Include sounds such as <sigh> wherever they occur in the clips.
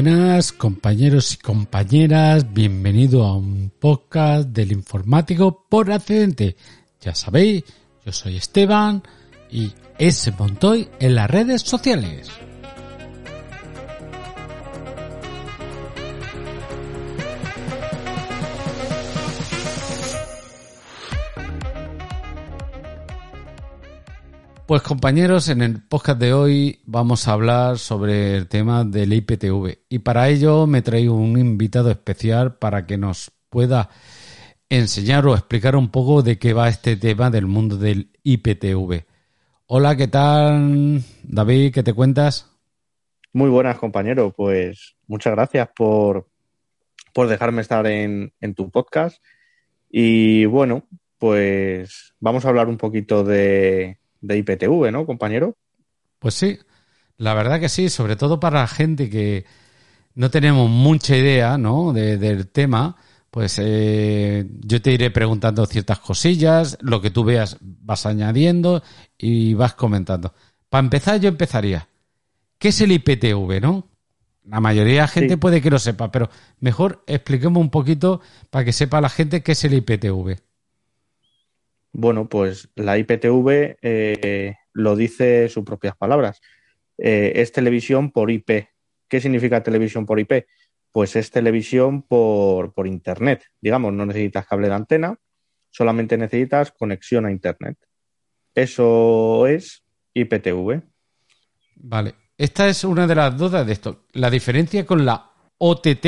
Buenas compañeros y compañeras, bienvenido a un podcast del informático por accidente. Ya sabéis, yo soy Esteban y ese Montoy en las redes sociales. Pues compañeros, en el podcast de hoy vamos a hablar sobre el tema del IPTV y para ello me traigo un invitado especial para que nos pueda enseñar o explicar un poco de qué va este tema del mundo del IPTV. Hola, ¿qué tal David? ¿Qué te cuentas? Muy buenas compañero, pues muchas gracias por, por dejarme estar en, en tu podcast y bueno, pues vamos a hablar un poquito de de IPTV, ¿no, compañero? Pues sí, la verdad que sí, sobre todo para la gente que no tenemos mucha idea, ¿no? del tema, pues eh, yo te iré preguntando ciertas cosillas, lo que tú veas vas añadiendo y vas comentando. Para empezar, yo empezaría. ¿Qué es el IPTV, no? La mayoría de la gente puede que lo sepa, pero mejor expliquemos un poquito para que sepa la gente qué es el IPTV. Bueno, pues la IPTV eh, lo dice sus propias palabras. Eh, es televisión por IP. ¿Qué significa televisión por IP? Pues es televisión por, por Internet. Digamos, no necesitas cable de antena, solamente necesitas conexión a Internet. Eso es IPTV. Vale. Esta es una de las dudas de esto. La diferencia con la OTT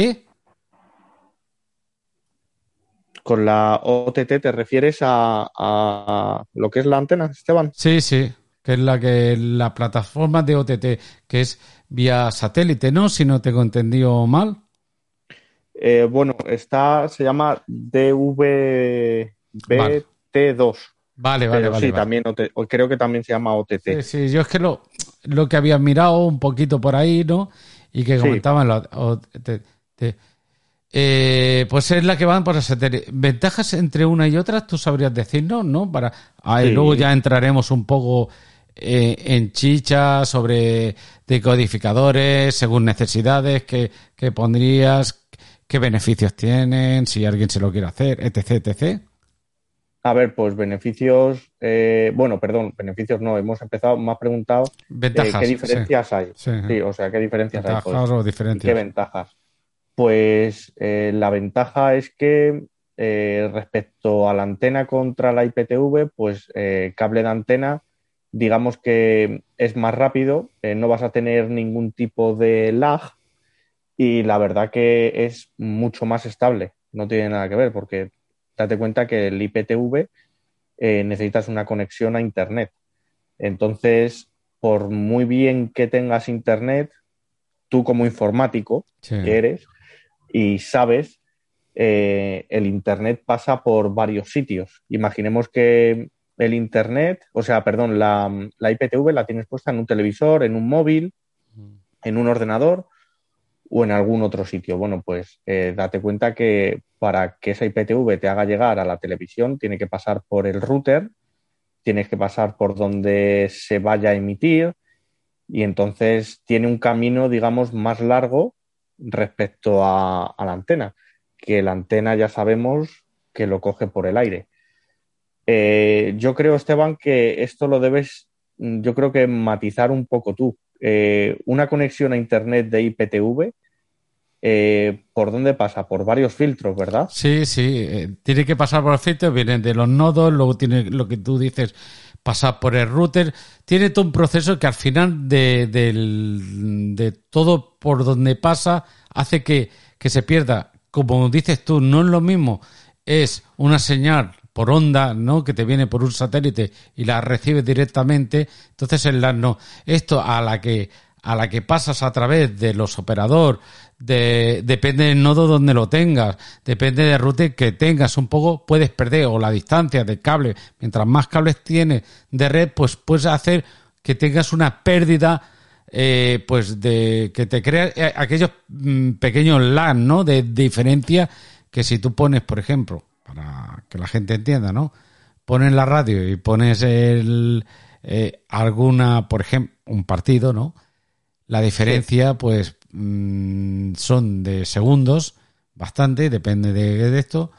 con la OTT te refieres a, lo que es la antena, Esteban. Sí, sí, que es la que la plataforma de OTT, que es vía satélite, ¿no? Si no tengo entendido mal. Eh, bueno, está, se llama DVB-T2. Vale, vale, vale. Sí, también creo que también se llama OTT. Sí, sí, yo es que lo, lo que había mirado un poquito por ahí, ¿no? Y que comentaban la OTT. Eh, pues es la que van por satélite. ¿Ventajas entre una y otra? ¿Tú sabrías decirnos, no? Para Luego ya entraremos un poco eh, en chicha sobre decodificadores, según necesidades que, pondrías, qué beneficios tienen, si alguien se lo quiere hacer, etc, etc. A ver, pues beneficios, eh, bueno, perdón, beneficios no, hemos empezado, me has preguntado ¿Ventajas, qué diferencias hay. Sí. o sea, qué diferencias hay. Pues, o diferencias. ¿Qué ventajas? Pues eh, la ventaja es que eh, respecto a la antena contra la IPTV, pues eh, cable de antena, digamos que es más rápido, no vas a tener ningún tipo de lag y la verdad que es mucho más estable. No tiene nada que ver porque date cuenta que el IPTV necesitas una conexión a Internet. Entonces, por muy bien que tengas Internet, tú como informático que eres, y sabes, eh, el Internet pasa por varios sitios. Imaginemos que el Internet, o sea, perdón, la, la IPTV la tienes puesta en un televisor, en un móvil, en un ordenador o en algún otro sitio. Bueno, pues eh, date cuenta que para que esa IPTV te haga llegar a la televisión tiene que pasar por el router, tienes que pasar por donde se vaya a emitir y entonces tiene un camino, digamos, más largo respecto a, la antena, que la antena ya sabemos que lo coge por el aire. Eh, yo creo, Esteban, que esto lo debes, yo creo que matizar un poco tú. Eh, una conexión a Internet de IPTV, eh, ¿por dónde pasa? Por varios filtros, ¿verdad? Sí, sí, tiene que pasar por los filtros, vienen de los nodos, luego tiene lo que tú dices, pasar por el router, tiene todo un proceso que al final de, de todo por donde pasa hace que, que se pierda. Como dices tú, no es lo mismo, es una señal por onda, ¿no? Que te viene por un satélite y la recibes directamente. Entonces, el no. Esto a la que a la que pasas a través de los operadores, de, depende del nodo donde lo tengas, depende del router que tengas, un poco puedes perder o la distancia del cable. Mientras más cables tienes de red, pues puedes hacer que tengas una pérdida, eh, pues de que te crea eh, aquellos mm, pequeños LAN, ¿no? De, diferencia que si tú pones, por ejemplo, para que la gente entienda, ¿no? Pones la radio y pones el, eh, alguna, por ejemplo, un partido, ¿no? La diferencia, pues mm, son de segundos, bastante, depende de, esto,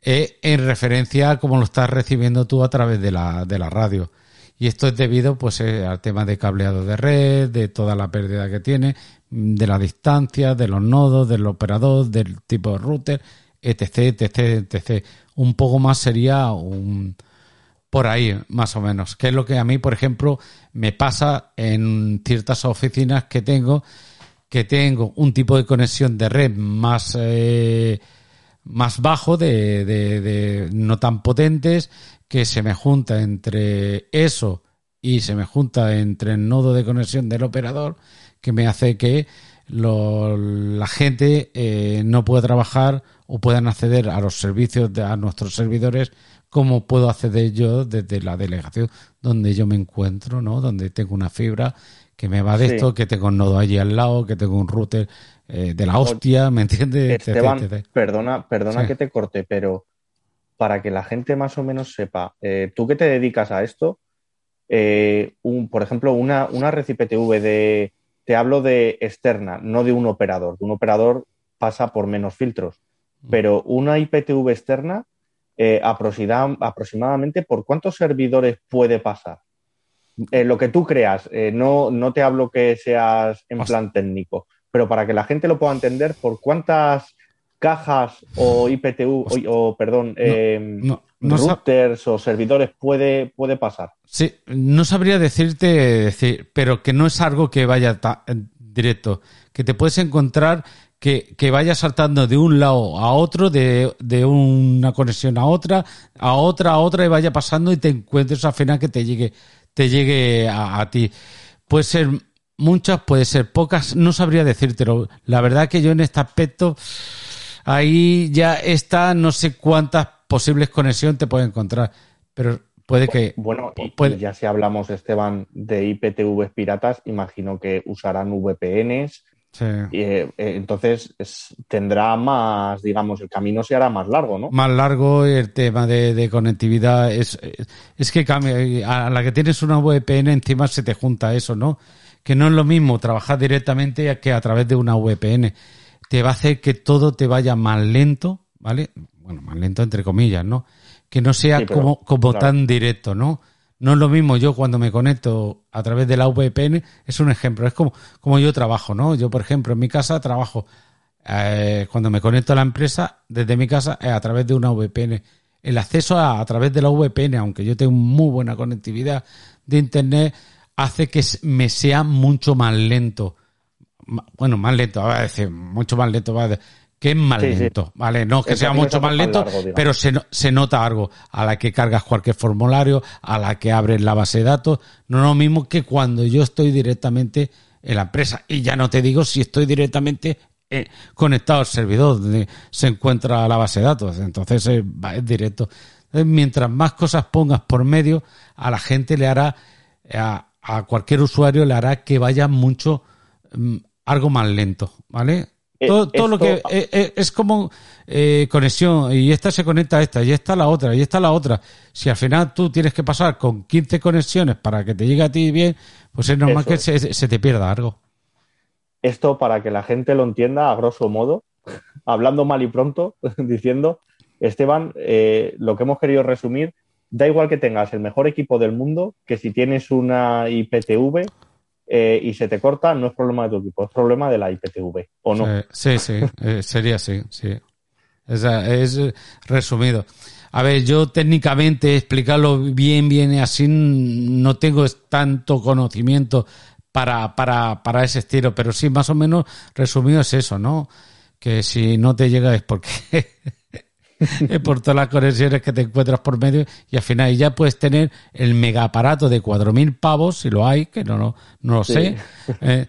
eh, en referencia a cómo lo estás recibiendo tú a través de la, de la radio. Y esto es debido pues eh, al tema de cableado de red, de toda la pérdida que tiene, mm, de la distancia, de los nodos, del operador, del tipo de router, etc, etc, etc. Un poco más sería un por ahí, más o menos. Que es lo que a mí, por ejemplo, me pasa en ciertas oficinas que tengo, que tengo un tipo de conexión de red más, eh, más bajo, de, de, no tan potentes, que se me junta entre eso y se me junta entre el nodo de conexión del operador, que me hace que la gente eh, no pueda trabajar o puedan acceder a los servicios de a nuestros servidores como puedo acceder yo desde la delegación donde yo me encuentro, ¿no? Donde tengo una fibra que me va de esto, que tengo un nodo allí al lado, que tengo un router eh, de la hostia, ¿me entiendes? Esteban, perdona, perdona que te corte, pero para que la gente más o menos sepa, eh, tú que te dedicas a esto, eh, un, por ejemplo, una, una red IPTV de, te hablo de externa, no de un operador. un operador pasa por menos filtros, mm. pero una IPTV externa, aproximadamente, ¿por cuántos servidores puede pasar? Lo que tú creas, no, no te hablo que seas en plan técnico, pero para que la gente lo pueda entender, ¿por cuántas cajas o IPTU o, perdón, em, routers o servidores puede, puede pasar. Sí, no sabría decirte, decir, pero que no es algo que vaya directo, que te puedes encontrar que, que vaya saltando de un lado a otro, de, de, una conexión a otra, a otra, a otra, y vaya pasando y te encuentres al final que te llegue, te llegue a, a ti. Puede ser muchas, puede ser pocas, no sabría decírtelo. La verdad que yo en este aspecto ahí ya está, no sé cuántas posibles conexiones te puede encontrar, pero puede que... Bueno, ya si hablamos, Esteban, de IPTV piratas, imagino que usarán VPNs. Sí. Y, eh, eh, entonces tendrá más, digamos, el camino se hará más largo, ¿no? Más largo el tema de, conectividad. Es, es que a la que tienes una VPN encima se te junta eso, ¿no? Que no es lo mismo trabajar directamente que a través de una VPN te va a hacer que todo te vaya más lento, ¿vale? Bueno, más lento entre comillas, ¿no? Que no sea como, como tan directo, ¿no? No es lo mismo yo cuando me conecto a través de la VPN, es un ejemplo, es como, como yo trabajo, ¿no? Yo, por ejemplo, en mi casa trabajo, eh, cuando me conecto a la empresa, desde mi casa, es a través de una VPN. El acceso a, a través de la VPN, aunque yo tengo muy buena conectividad de Internet, hace que me sea mucho más lento bueno, más lento, va a decir, mucho más lento, va a decir, que es más lento, ¿vale? No que sea mucho más lento, pero se, se nota algo a la que cargas cualquier formulario, a la que abres la base de datos, no es lo mismo que cuando yo estoy directamente en la empresa. Y ya no te digo si estoy directamente eh, conectado al servidor donde se encuentra la base de datos, entonces es, directo. mientras más cosas pongas por medio, a la gente le hará, a, a cualquier usuario le hará que vaya mucho mm, algo más lento, ¿vale? Eh, todo, lo que eh, eh, es como conexión y esta se conecta a esta y esta a la otra y esta a la otra. Si al final tú tienes que pasar con 15 conexiones para que te llegue a ti bien, pues es normal que se, te pierda algo. Esto para que la gente lo entienda a grosso modo, <laughs> hablando mal y pronto, <laughs> diciendo, Esteban, lo que hemos querido resumir, da igual que tengas el mejor equipo del mundo, que si tienes una IPTV, eh, y se te corta, no es problema de tu equipo, es problema de la IPTV, ¿o no? Sí, sí, eh, sería así, sí. Es, es resumido. A ver, yo técnicamente explicarlo bien, bien así, no tengo tanto conocimiento para, para, para ese estilo, pero sí, más o menos resumido es eso, ¿no? Que si no te llega es porque <laughs> <laughs> por todas las conexiones que te encuentras por medio y al final ya puedes tener el mega aparato de 4.000 pavos, si lo hay, que no, no, no lo sé, <laughs> eh,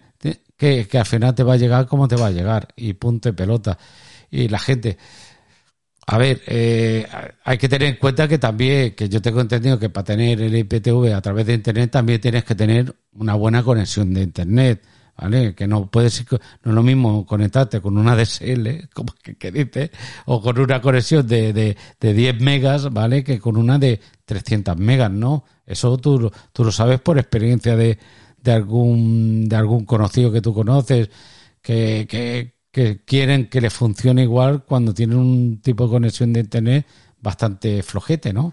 que, que al final te va a llegar como te va a llegar y punto de pelota. Y la gente, a ver, eh, hay que tener en cuenta que también, que yo tengo entendido que para tener el IPTV a través de Internet también tienes que tener una buena conexión de Internet. ¿Vale? Que no puede ser, no es lo mismo conectarte con una DSL, como que, dice, o con una conexión de, de, de 10 megas, ¿vale? Que con una de 300 megas, ¿no? Eso tú, tú lo sabes por experiencia de, de algún, de algún conocido que tú conoces, que, que, que quieren que les funcione igual cuando tienen un tipo de conexión de internet bastante flojete, ¿no?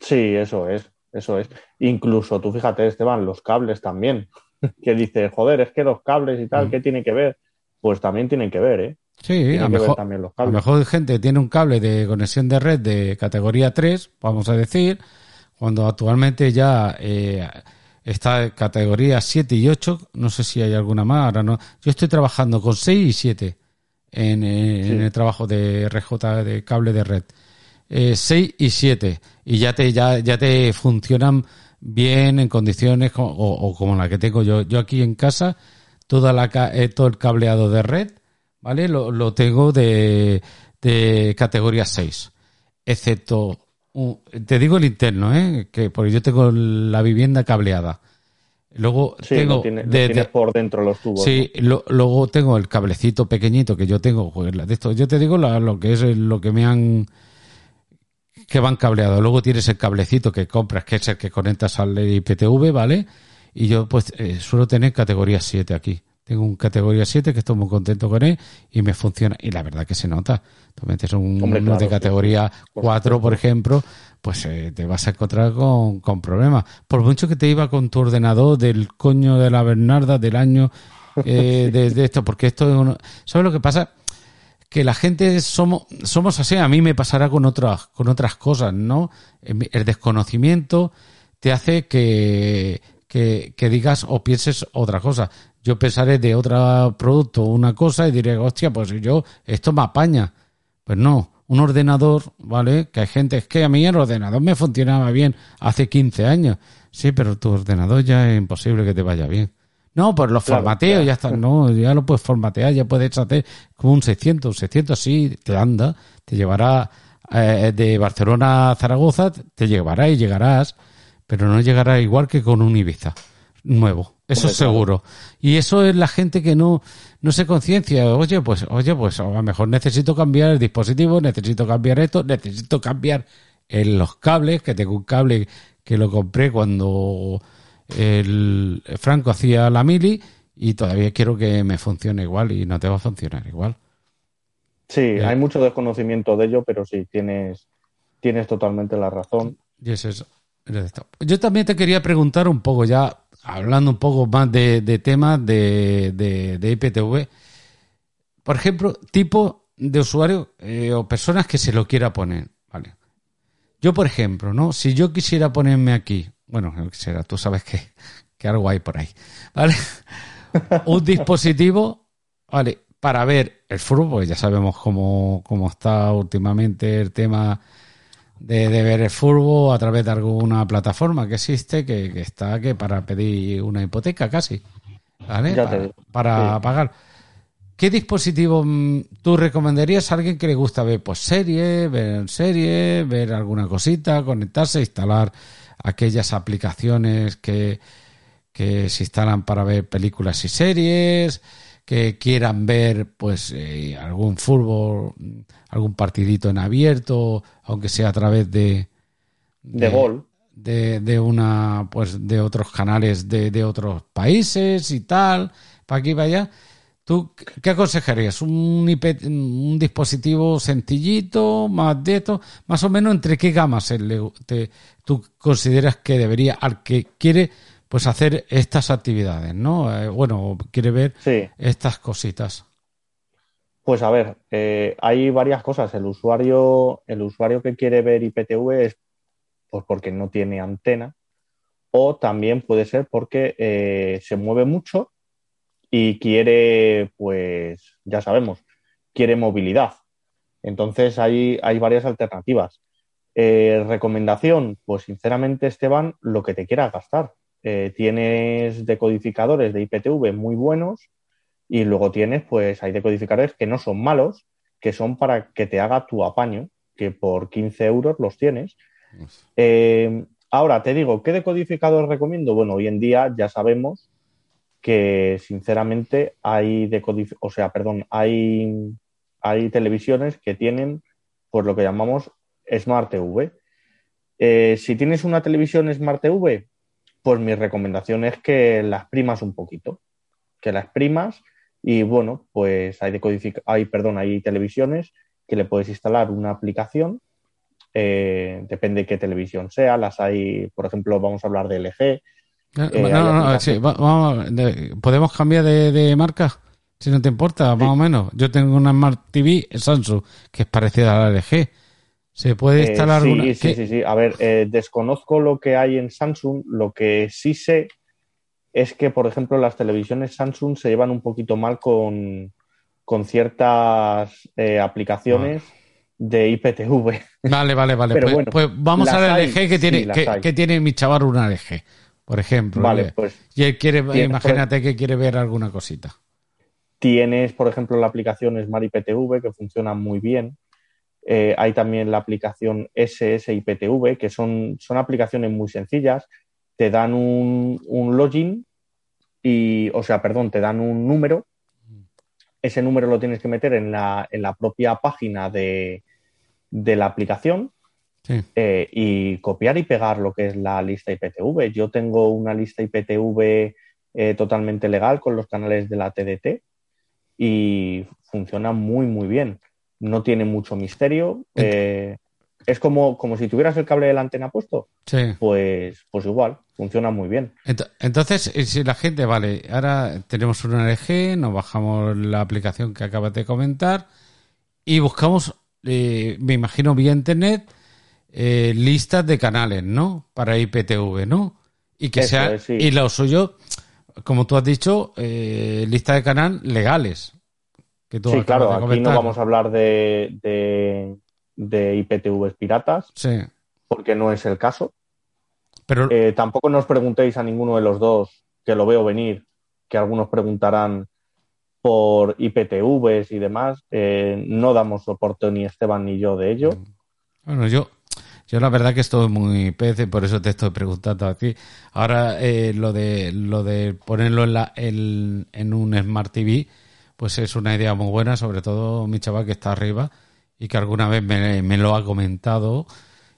Sí, eso es, eso es. Incluso tú fíjate, Esteban, los cables también, <laughs> que dice, joder, es que los cables y tal, mm. ¿qué tiene que ver? Pues también tienen que ver, ¿eh? Sí, a lo mejor, también los cables. a lo mejor gente tiene un cable de conexión de red de categoría 3, vamos a decir, cuando actualmente ya eh, está en categoría 7 y 8, no sé si hay alguna más, ahora no. Yo estoy trabajando con 6 y 7 en, en el trabajo de RJ, de cable de red eh, 6 y 7 y ya te, ya, ya te funcionan bien en condiciones o, como la que tengo yo. Yo aquí en casa, toda la, eh, todo el cableado de red, ¿vale? Lo, lo tengo de, de categoría 6, excepto, te digo el interno, ¿eh? Que porque yo tengo la vivienda cableada. Luego tengo de, por dentro los tubos. Sí, luego tengo el cablecito pequeñito que yo tengo. Pues, de esto, yo te digo lo que es lo que me han que van cableados. Luego tienes el cablecito que compras, que es el que conectas al IPTV, ¿vale? Y yo pues eh, suelo tener categoría 7 aquí. Tengo un categoría 7 que estoy muy contento con él y me funciona. Y la verdad que se nota. Tú metes un uno de categoría 4, por ejemplo, pues eh, te vas a encontrar con, con problemas. Por mucho que te iba con tu ordenador del coño de la Bernarda del año <laughs> eh, de, esto, porque esto ¿Sabes lo que pasa? Que la gente somos, somos así, a mí me pasará con otras, con otras cosas, ¿no? El desconocimiento te hace que, que, que digas o pienses otra cosa. Yo pensaré de otro producto una cosa y diré, hostia, pues yo, esto me apaña. Pues no, un ordenador, ¿vale? Que hay gente, es que a mí el ordenador me funcionaba bien hace 15 años. Sí, pero tu ordenador ya es imposible que te vaya bien. No, pues los formateos ya. están, no, ya lo puedes formatear, ya puedes hacer como un 600, un 600 sí, te anda, te llevará eh, de Barcelona a Zaragoza, te llevará y llegarás, pero no llegará igual que con un Ibiza nuevo, eso es seguro. Y eso es la gente que no, no se conciencia, oye, pues, oye, pues a lo mejor necesito cambiar el dispositivo, necesito cambiar esto, necesito cambiar en los cables, que tengo un cable que lo compré cuando el Franco hacía la mili y todavía quiero que me funcione igual y no te va a funcionar igual. Sí, eh, hay mucho desconocimiento de ello, pero sí, tienes, tienes totalmente la razón. Y es eso. Yo también te quería preguntar un poco, ya hablando un poco más de, temas de, de, IPTV, por ejemplo, tipo de usuario eh, o personas que se lo quiera poner, ¿vale? Yo, por ejemplo, ¿no? Si yo quisiera ponerme aquí bueno, será, tú sabes que, que algo hay por ahí, ¿vale? <laughs> un dispositivo, ¿vale? Para ver el fútbol, porque ya sabemos cómo, cómo está últimamente el tema de, ver el fútbol a través de alguna plataforma que existe, que, está que para pedir una hipoteca casi, ¿vale? para, pagar. ¿Qué dispositivo mm, tú recomendarías a alguien que le gusta ver pues serie, ver serie, ver alguna cosita, conectarse, instalar aquellas aplicaciones que, que se instalan para ver películas y series, que quieran ver pues eh, algún fútbol, algún partidito en abierto, aunque sea a través de de, gol de, de, una pues de otros canales de, de otros países y tal, para aquí y para allá. ¿Tú qué aconsejarías? ¿Un, un dispositivo sencillito, más de esto? Más o menos, ¿entre qué gamas te, tú consideras que debería, al que quiere pues hacer estas actividades, ¿no? Eh, bueno, quiere ver estas cositas. Pues a ver, eh, hay varias cosas. El usuario, el usuario que quiere ver IPTV es pues porque no tiene antena o también puede ser porque eh, se mueve mucho y quiere, pues ya sabemos, quiere movilidad. Entonces hay, hay varias alternativas. Eh, recomendación, pues sinceramente Esteban, lo que te quieras gastar. Eh, tienes decodificadores de IPTV muy buenos y luego tienes, pues hay decodificadores que no son malos, que son para que te haga tu apaño, que por 15 euros los tienes. Eh, ahora te digo, ¿qué decodificador recomiendo? Bueno, hoy en día ya sabemos que sinceramente hay o sea, perdón, hay, hay televisiones que tienen pues lo que llamamos Smart TV. Eh, si tienes una televisión Smart TV, pues mi recomendación es que las primas un poquito, que las primas Y bueno, pues hay, hay, perdón, hay televisiones que le puedes instalar una aplicación, eh, depende de qué televisión sea, las hay, por ejemplo, vamos a hablar de LG. Eh, no, no, no, sí, vamos, ¿podemos cambiar de, marca? Si no te importa, más o menos. Yo tengo una Smart TV Samsung, que es parecida a la LG. ¿Se puede eh, instalar sí, una? Sí, sí, sí. A ver, desconozco lo que hay en Samsung. Lo que sí sé es que, por ejemplo, las televisiones Samsung se llevan un poquito mal con, ciertas eh, aplicaciones de IPTV. Vale, vale, vale. <laughs> Pues, pues, vamos a la LG que tiene, que, tiene mi chaval una LG, por ejemplo. Vale, pues. Y él quiere, imagínate que quiere ver alguna cosita. Tienes, por ejemplo, la aplicación Smart IPTV que funciona muy bien. Eh, hay también la aplicación SS IPTV, que son, son aplicaciones muy sencillas te dan un, login y, o sea, perdón, te dan un número. Ese número lo tienes que meter en la, en la propia página de, la aplicación eh, y copiar y pegar lo que es la lista IPTV. Yo tengo una lista IPTV eh, totalmente legal con los canales de la TDT y funciona muy, muy bien. No tiene mucho misterio. Eh, es como, como si tuvieras el cable de la antena puesto. Sí. Pues, pues igual, funciona muy bien. Entonces, si la gente, vale, ahora tenemos una LG, nos bajamos la aplicación que acabas de comentar y buscamos, eh, me imagino vía internet, eh, listas de canales, ¿no? Para IPTV, ¿no? Y que sea, y lo suyo, como tú has dicho, eh, lista de canal legales. Que sí, claro, aquí no vamos a hablar de de IPTVs piratas, sí. porque no es el caso. Pero... Eh, tampoco nos preguntéis a ninguno de los dos, que lo veo venir, que algunos preguntarán por IPTVs y demás. Eh, no damos soporte ni Esteban ni yo de ello. Bueno, yo, yo la verdad que estoy muy pez, por eso te estoy preguntando a ti. Ahora eh, lo de lo de ponerlo en, la, en un Smart TV, pues es una idea muy buena, sobre todo mi chaval que está arriba, y que alguna vez me, lo ha comentado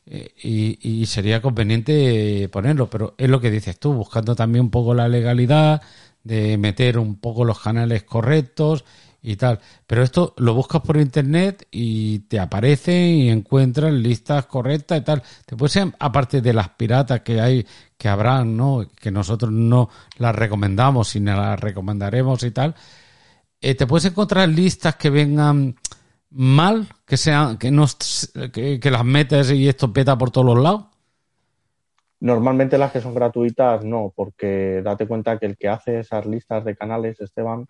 eh, y, sería conveniente ponerlo, pero es lo que dices tú, buscando también un poco la legalidad de meter un poco los canales correctos y tal. Pero esto lo buscas por internet y te aparece y encuentras listas correctas y tal. Te puede ser, aparte de las piratas que hay, que habrán, ¿no? Que nosotros no las recomendamos, sino las recomendaremos y tal. Eh, te puedes encontrar listas que vengan mal que sean que no que, las metes y esto peta por todos los lados? Normalmente las que son gratuitas no, porque date cuenta que el que hace esas listas de canales, Esteban,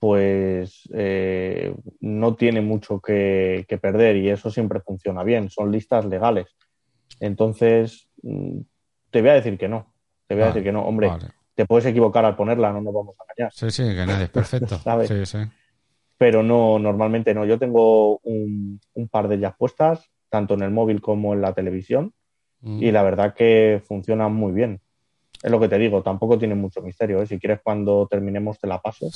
pues eh, no tiene mucho que, perder y eso siempre funciona bien, son listas legales. Entonces, mm, te voy a decir que no, te voy a decir que no, hombre, te puedes equivocar al ponerla, no nos vamos a engañar. Sí, sí, que nadie es perfecto. <laughs> Sí, sí pero no, normalmente no. Yo tengo un, par de ellas puestas, tanto en el móvil como en la televisión, mm. y la verdad que funcionan muy bien. Es lo que te digo, tampoco tiene mucho misterio. ¿eh? Si quieres, cuando terminemos, te la paso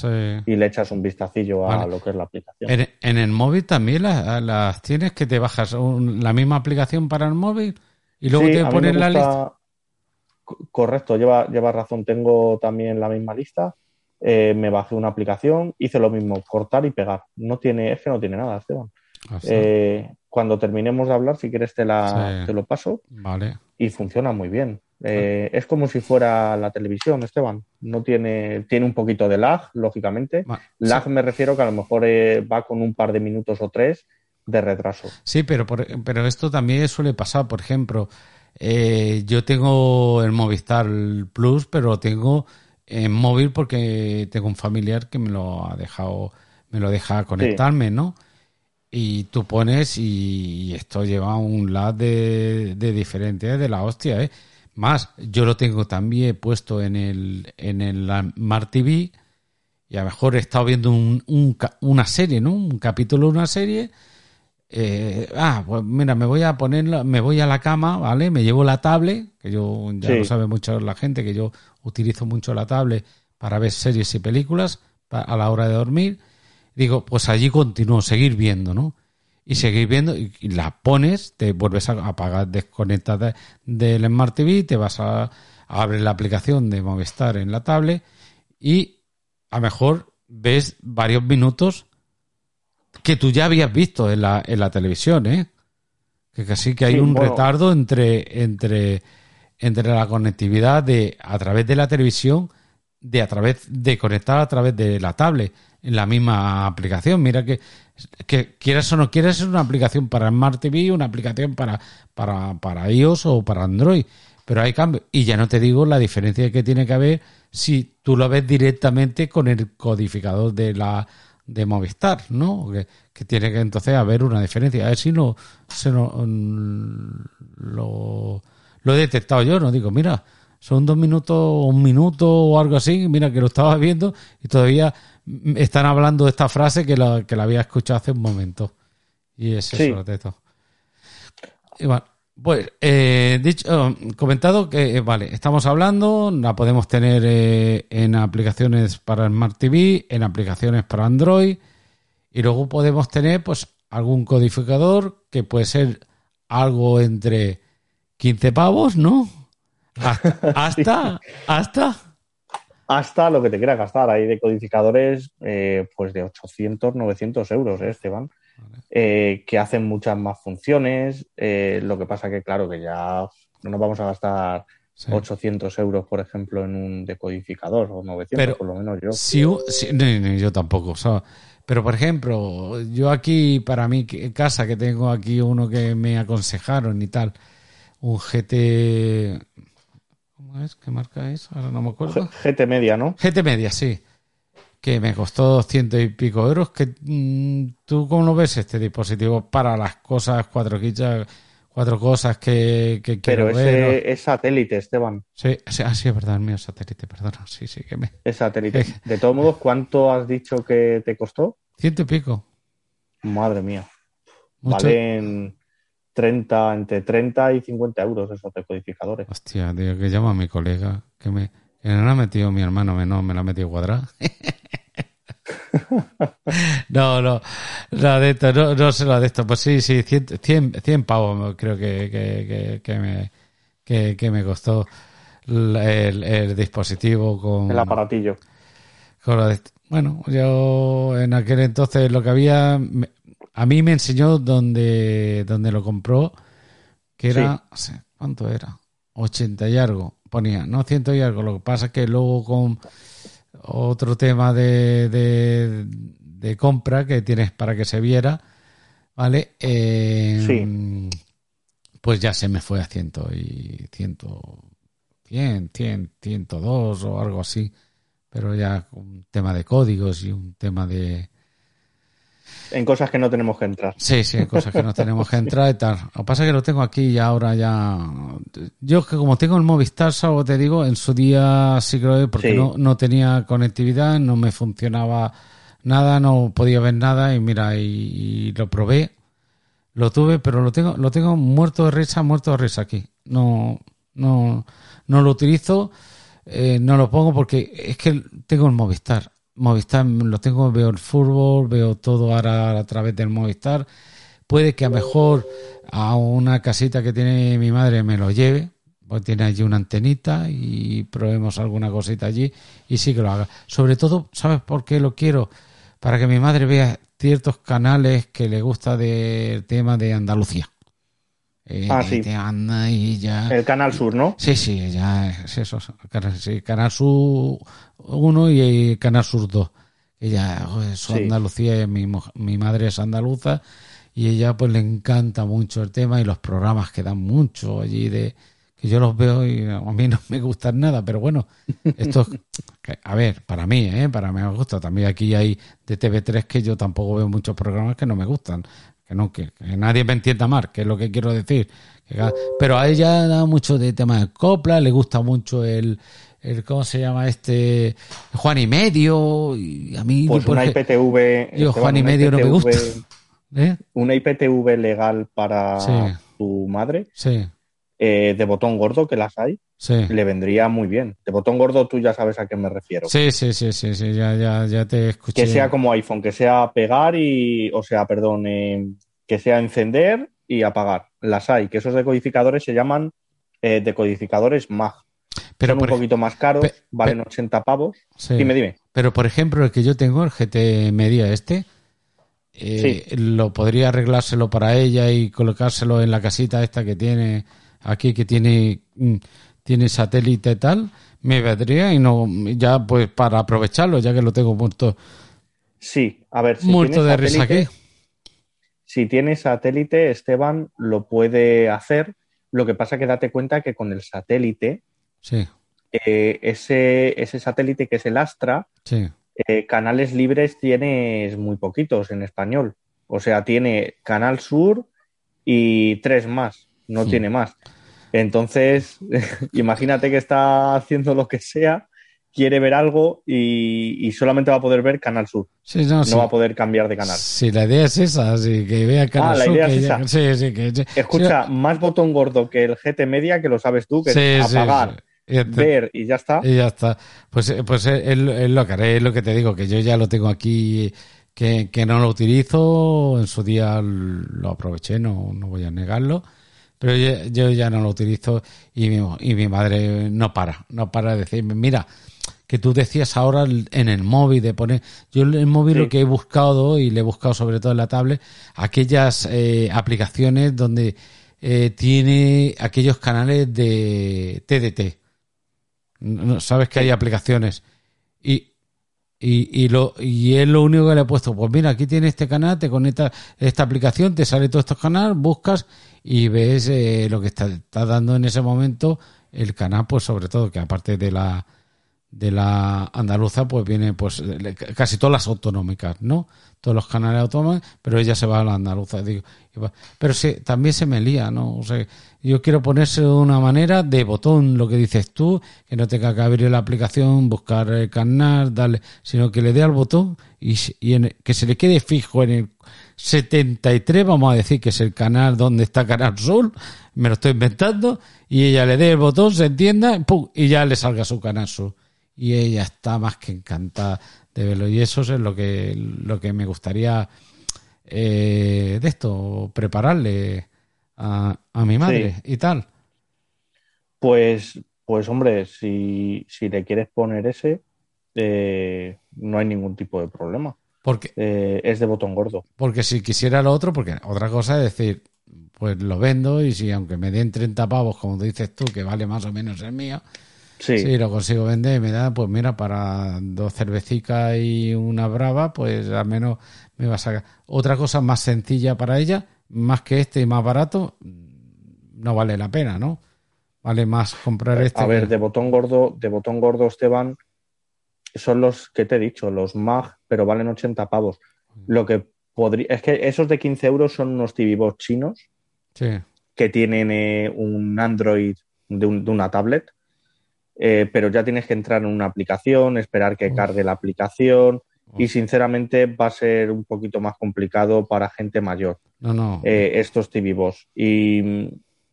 y le echas un vistacillo a lo que es la aplicación. ¿En, el móvil también las, tienes que te bajas la misma aplicación para el móvil y luego te pones la lista? Correcto, lleva, lleva razón. Tengo también la misma lista eh, me bajé una aplicación, hice lo mismo, cortar y pegar. No tiene, es que no tiene nada, Esteban. Ah, eh, cuando terminemos de hablar, si quieres te, la, te lo paso. Vale. Y funciona muy bien. Eh, es como si fuera la televisión, Esteban. No tiene, tiene un poquito de lag, lógicamente. lag me refiero que a lo mejor va con un par de minutos o tres de retraso. Sí, pero, pero esto también suele pasar. Por ejemplo, yo tengo el Movistar Plus, pero tengo en móvil porque tengo un familiar que me lo ha dejado, me lo deja conectarme, ¿no? Y tú pones y esto lleva un lag de, de diferente, ¿eh? de la hostia, ¿eh? Más, yo lo tengo también puesto en el, en el Smart TV y a lo mejor he estado viendo un, una serie, ¿no? Un capítulo de una serie. Eh, ah, pues mira, me voy a poner, me voy a la cama, ¿vale? Me llevo la tablet, que yo ya lo sabe mucho la gente, que yo utilizo mucho la tablet para ver series y películas a la hora de dormir. Digo, pues allí continúo, seguir viendo, ¿no? Y seguir viendo, y, la pones, te vuelves a apagar, desconectas del Smart TV, te vas a, abrir la aplicación de Movistar en la tablet y a lo mejor ves varios minutos que tú ya habías visto en la, en la televisión, ¿eh? Que casi que hay Sí, un bueno. retardo entre, entre, entre la conectividad de a través de la televisión, de a través de conectar a través de la tablet en la misma aplicación. Mira que, que quieras o no quieras, es una aplicación para Smart TV, una aplicación para, para, para iOS o para Android. Pero hay cambio. Y ya no te digo la diferencia que tiene que haber si tú lo ves directamente con el codificador de la de Movistar, ¿no? Que, tiene que entonces haber una diferencia. A ver si no se no, mm, lo, lo he detectado yo, no digo, mira, son dos minutos, un minuto o algo así, mira que lo estaba viendo y todavía están hablando de esta frase que la, que la había escuchado hace un momento. Y es eso, Sí. Y bueno, pues, eh, dicho, eh, comentado que, eh, vale, estamos hablando, la podemos tener eh, en aplicaciones para Smart TV, en aplicaciones para Android, y luego podemos tener, pues, algún codificador que puede ser algo entre 15 pavos, ¿no? Hasta, <laughs> hasta, hasta, Hasta lo que te quieras gastar. Hay decodificadores eh, pues de 800, 900 euros, ¿eh, Esteban? Eh, que hacen muchas más funciones. Eh, lo que pasa que, claro, que ya no nos vamos a gastar Sí. 800 euros, por ejemplo, en un decodificador, o 900, Pero- por lo menos yo. Si, si- no, no, yo tampoco. o sea, pero, por ejemplo, yo aquí, para mi casa, que tengo aquí uno que me aconsejaron y tal, un GT... ¿Cómo es? ¿Qué marca es? Ahora no me acuerdo. GT Media, ¿no? GT Media, sí. Que me costó ciento y pico euros. Que, mm, ¿Tú cómo lo ves este dispositivo para las cosas, cuatro quichas, cuatro cosas que, que Pero ver? es satélite, Esteban. Sí, sí, ah, sí, es verdad, el mío es satélite, perdona. Sí, sí, que me... Es satélite. De todos modos, ¿cuánto has dicho que te costó? Ciento y pico. Madre mía. Mucho. Valen 30, entre 30 y 50 euros esos decodificadores. Hostia, tío, que llama a mi colega, que me, que no la ha metido mi hermano menor, me la ha metido cuadrada. <laughs> no, no, la de esto, no, no sé la de esto. Pues sí, sí, 100, 100, 100 pavos creo que, que, que, me, que, me costó el, el- el dispositivo con, El aparatillo. con lo de. Bueno, yo en aquel entonces lo que había, me- a mí me enseñó donde, donde lo compró, que era, no sé, ¿cuánto era? 80 y algo, ponía, no 100 y algo. Lo que pasa es que luego con otro tema de, de, de compra que tienes para que se viera, ¿vale? Eh, Pues ya se me fue a 100 y 100, 100, 100, 102 o algo así pero ya un tema de códigos y un tema de... En cosas que no tenemos que entrar. Sí, sí, cosas que no tenemos que entrar y tal. Lo que pasa es que lo tengo aquí y ahora ya... Yo es que como tengo el Movistar, salvo te digo, en su día sí vi porque Sí. no, no tenía conectividad, no me funcionaba nada, no podía ver nada y mira, y, y lo probé, lo tuve, pero lo tengo, lo tengo muerto de risa, muerto de risa aquí. No, no, no lo utilizo, eh, no lo pongo porque es que tengo el Movistar. Movistar lo tengo, veo el fútbol, veo todo ahora a través del Movistar. Puede que a mejor a una casita que tiene mi madre me lo lleve, pues tiene allí una antenita y probemos alguna cosita allí y sí que lo haga. Sobre todo, ¿sabes por qué lo quiero? Para que mi madre vea ciertos canales que le gusta del tema de Andalucía. Eh, Ah, sí. anda y ya. El Canal Sur, ¿no? Sí, sí, ya es eso. Sí, Canal Sur 1 y Canal Sur 2. Ella, su Sí. Andalucía, mi, mo- mi madre es andaluza y ella pues le encanta mucho el tema y los programas que dan mucho allí de que yo los veo y a mí no me gustan nada, pero bueno, <laughs> esto es- a ver, para mí, ¿eh? para mí me gusta. También aquí hay de TV3 que yo tampoco veo muchos programas que no me gustan. Que no, que, que nadie me entienda mal, que es lo que quiero decir. Pero a ella da mucho de tema de copla, le gusta mucho el, el ¿cómo se llama este? Juan y medio, y a mí... Pues una IPTV. Yo, Juan y medio no me gusta. ¿eh? Una IPTV legal para Sí. tu madre, Sí, eh, de botón gordo, que las hay, sí. le vendría muy bien. De botón gordo tú ya sabes a qué me refiero. Sí, sí, sí, sí, sí, ya, ya, ya te escuché. Que sea como iPhone, que sea pegar y, o sea, perdón, eh, que sea encender y apagar. Las hay, que esos decodificadores se llaman decodificadores MAG. Pero Son un poquito más caros, valen pe- 80 pavos. Sí. Dime, dime. Pero por ejemplo, el que yo tengo, el GT Media este, eh, lo podría arreglárselo para ella y colocárselo en la casita esta que tiene aquí, que tiene, mm, tiene satélite y tal, me vendría y no, ya pues para aprovecharlo, ya que lo tengo muerto, Sí, a ver, si muerto de risa aquí. Si tienes satélite, Esteban lo puede hacer. Lo que pasa que date cuenta que con el satélite, Sí, eh, ese, ese satélite que es el Astra, sí. eh, canales libres tienes muy poquitos en español. O sea, tiene Canal Sur y tres más, no Sí. tiene más. Entonces, <laughs> imagínate que está haciendo lo que sea, quiere ver algo y, y solamente va a poder ver Canal Sur. Sí, no, No sí. va a poder cambiar de canal. Sí, la idea es esa, sí, que vea Canal Ah, la Sur, idea que es esa. Sí, sí, que. Escucha, más botón gordo que el GT Media, que lo sabes tú, que es apagar, este- ver y ya está. Y ya está. Pues, eh, pues es, es lo- es lo que haré, es lo que te digo, que yo ya lo tengo aquí, que, que no lo utilizo, en su día lo aproveché, no, no voy a negarlo, pero yo, yo ya no lo utilizo y mi, y mi madre no para, no para de decirme, mira, que tú decías ahora en el móvil de poner, yo en el móvil Sí. lo que he buscado y le he buscado sobre todo en la tablet, aquellas eh, aplicaciones donde eh, tiene aquellos canales de TDT. No, sabes que hay aplicaciones y, y, y, lo, y es lo único que le he puesto. Pues mira, aquí tiene este canal, te conectas esta aplicación, te sale todos estos canales, buscas y ves eh, lo que está, está dando en ese momento el canal, pues sobre todo, que aparte de la de la andaluza, pues viene pues casi todas las autonómicas, ¿no? Todos los canales autonómicos, pero ella se va a la andaluza, digo. Pero sí, también se me lía, ¿no? O sea, yo quiero ponerse de una manera de botón, lo que dices tú, que no tenga que abrir la aplicación, buscar el canal, darle, sino que le dé al botón y, se- y en que se le quede fijo en el 73, vamos a decir que es el canal donde está Canal Sur, me lo estoy inventando, y ella le dé el botón, se entienda, ¡pum! y ya le salga su Canal Sur. Y ella está más que encantada de verlo. Y eso es lo que, lo que me gustaría eh, de esto, prepararle a, a mi madre y tal. Pues, pues hombre, si, si le quieres poner ese, eh, no hay ningún tipo de problema. Porque, Eh, es de botón gordo. porque si quisiera lo otro, porque otra cosa es decir, pues lo vendo y si aunque me den 30 pavos, como dices tú, que vale más o menos el mío, Sí, si lo consigo vender y me da, pues mira, para dos cervecicas y una brava, pues al menos me va a sacar. Otra cosa más sencilla para ella, más que este y más barato, no vale la pena, ¿no? Vale más comprar este. a ver, que- de botón gordo, de botón gordo, Esteban, son los que te he dicho, los MAG, pero valen 80 pavos. Lo que podría, es que esos de 15 euros son unos TV chinos Sí, que tienen eh, un Android de, un- de una tablet, eh, pero ya tienes que entrar en una aplicación, esperar que cargue la aplicación y sinceramente va a ser un poquito más complicado para gente mayor no, no. eh, estos TV Boss. Y mm,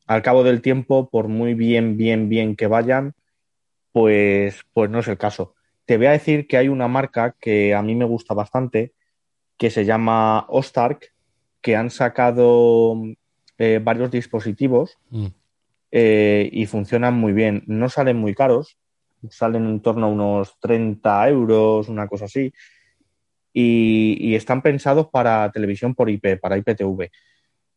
al cabo del tiempo, por muy bien, bien, bien que vayan, pues, pues no es el caso. Te voy a decir que hay una marca que a mí me gusta bastante, que se llama Ostark, que han sacado eh, varios dispositivos Mm. Eh, y funcionan muy bien. No salen muy caros, salen en torno a unos 30 euros, una cosa así, y, y están pensados para televisión por IP, para IPTV.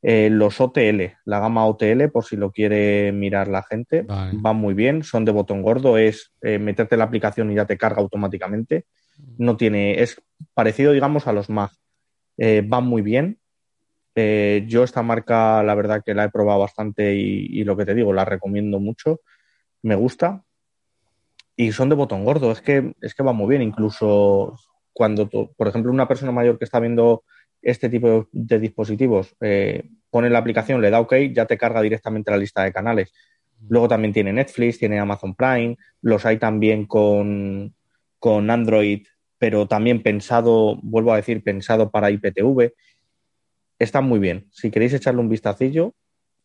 Eh, los OTL, la gama OTL, por si lo quiere mirar la gente, Vale. van muy bien, son de botón gordo, es eh, meterte la aplicación y ya te carga automáticamente. No tiene, es parecido, digamos, a los MAG. Eh, van muy bien. Eh, yo esta marca, la verdad que la he probado bastante y, y lo que te digo, la recomiendo mucho. Me gusta. Y son de botón gordo, es que, es que va muy bien. Incluso cuando, por ejemplo, una persona mayor que está viendo este tipo de, de dispositivos eh, pone la aplicación, le da OK, ya te carga directamente la lista de canales. Luego también tiene Netflix, tiene Amazon Prime, los hay también con, con Android, pero también pensado, vuelvo a decir, pensado para IPTV. Están muy bien. Si queréis echarle un vistacillo,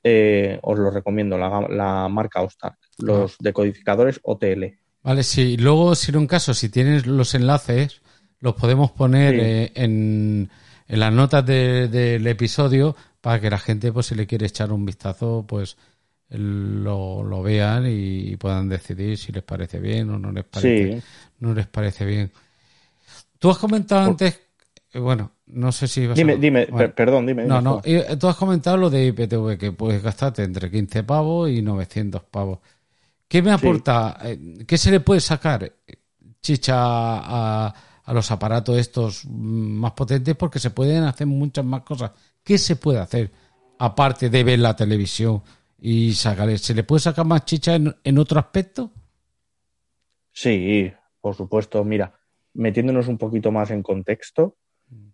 eh, os lo recomiendo, la, la marca Ostar, los decodificadores OTL. Vale, si luego, si en un caso, si tienes los enlaces, los podemos poner Sí. eh, en, en las notas de- del episodio para que la gente, pues si le quiere echar un vistazo, pues lo, lo vean y puedan decidir si les parece bien o no les parece, no les parece bien. Tú has comentado antes, bueno, no sé si... dime, dime, perdón, dime. No, no, eh, tú has comentado lo de IPTV, que puedes gastarte entre 15 pavos y 900 pavos. ¿Qué me aporta? Eh, ¿Qué se le puede sacar, chicha, a, a los aparatos estos más potentes? Porque se pueden hacer muchas más cosas. ¿Qué se puede hacer? Aparte de ver la televisión y sacarle, ¿se le puede sacar más chicha en, otro aspecto? Sí, por supuesto. Mira, metiéndonos un poquito más en contexto,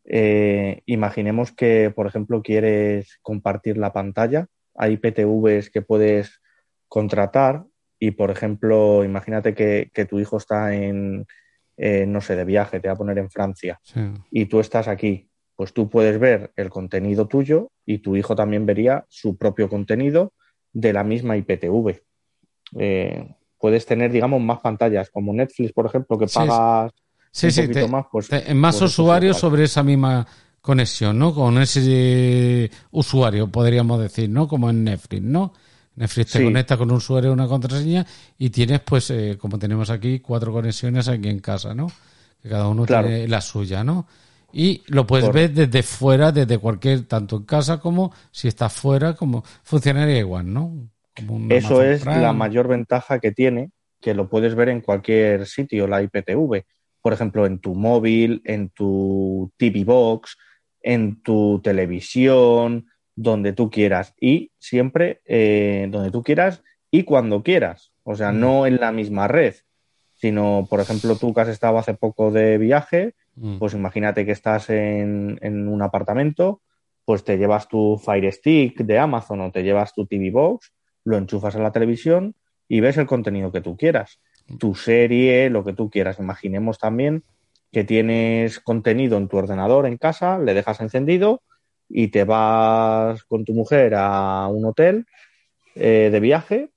eh, imaginemos que, por ejemplo, quieres compartir la pantalla. Hay PTVs que puedes contratar y, por ejemplo, imagínate que, tu hijo está en, no sé, de viaje, te va a poner en Francia, y tú estás aquí. Pues tú puedes ver el contenido tuyo y tu hijo también vería su propio contenido de la misma IPTV. Eh, puedes tener, digamos, más pantallas, como Netflix, por ejemplo, que pagas sí, un poquito más. Pues, más usuarios sobre esa misma conexión, ¿no? Con ese usuario, podríamos decir, ¿no? Como en Netflix, ¿no? Netflix te conecta con un usuario una contraseña y tienes, pues, eh, como tenemos aquí, cuatro conexiones aquí en casa, ¿no? Que cada uno tiene la suya, ¿no? Y lo puedes ver desde fuera, desde cualquier, tanto en casa como si estás fuera, como funcionaría igual, ¿no? Eso es la mayor ventaja que tiene, que lo puedes ver en cualquier sitio, la IPTV. Por ejemplo, en tu móvil, en tu TV Box, en tu televisión, donde tú quieras. Y siempre eh, donde tú quieras y cuando quieras. O sea, mm. no en la misma red, sino, por ejemplo, tú que has estado hace poco de viaje, Mm. Pues imagínate que estás en, un apartamento, pues te llevas tu Fire Stick de Amazon o te llevas tu TV Box, lo enchufas a la televisión y ves el contenido que tú quieras. Tu serie, lo que tú quieras. Imaginemos también que tienes contenido en tu ordenador en casa, le dejas encendido y te vas con tu mujer a un hotel eh, de viaje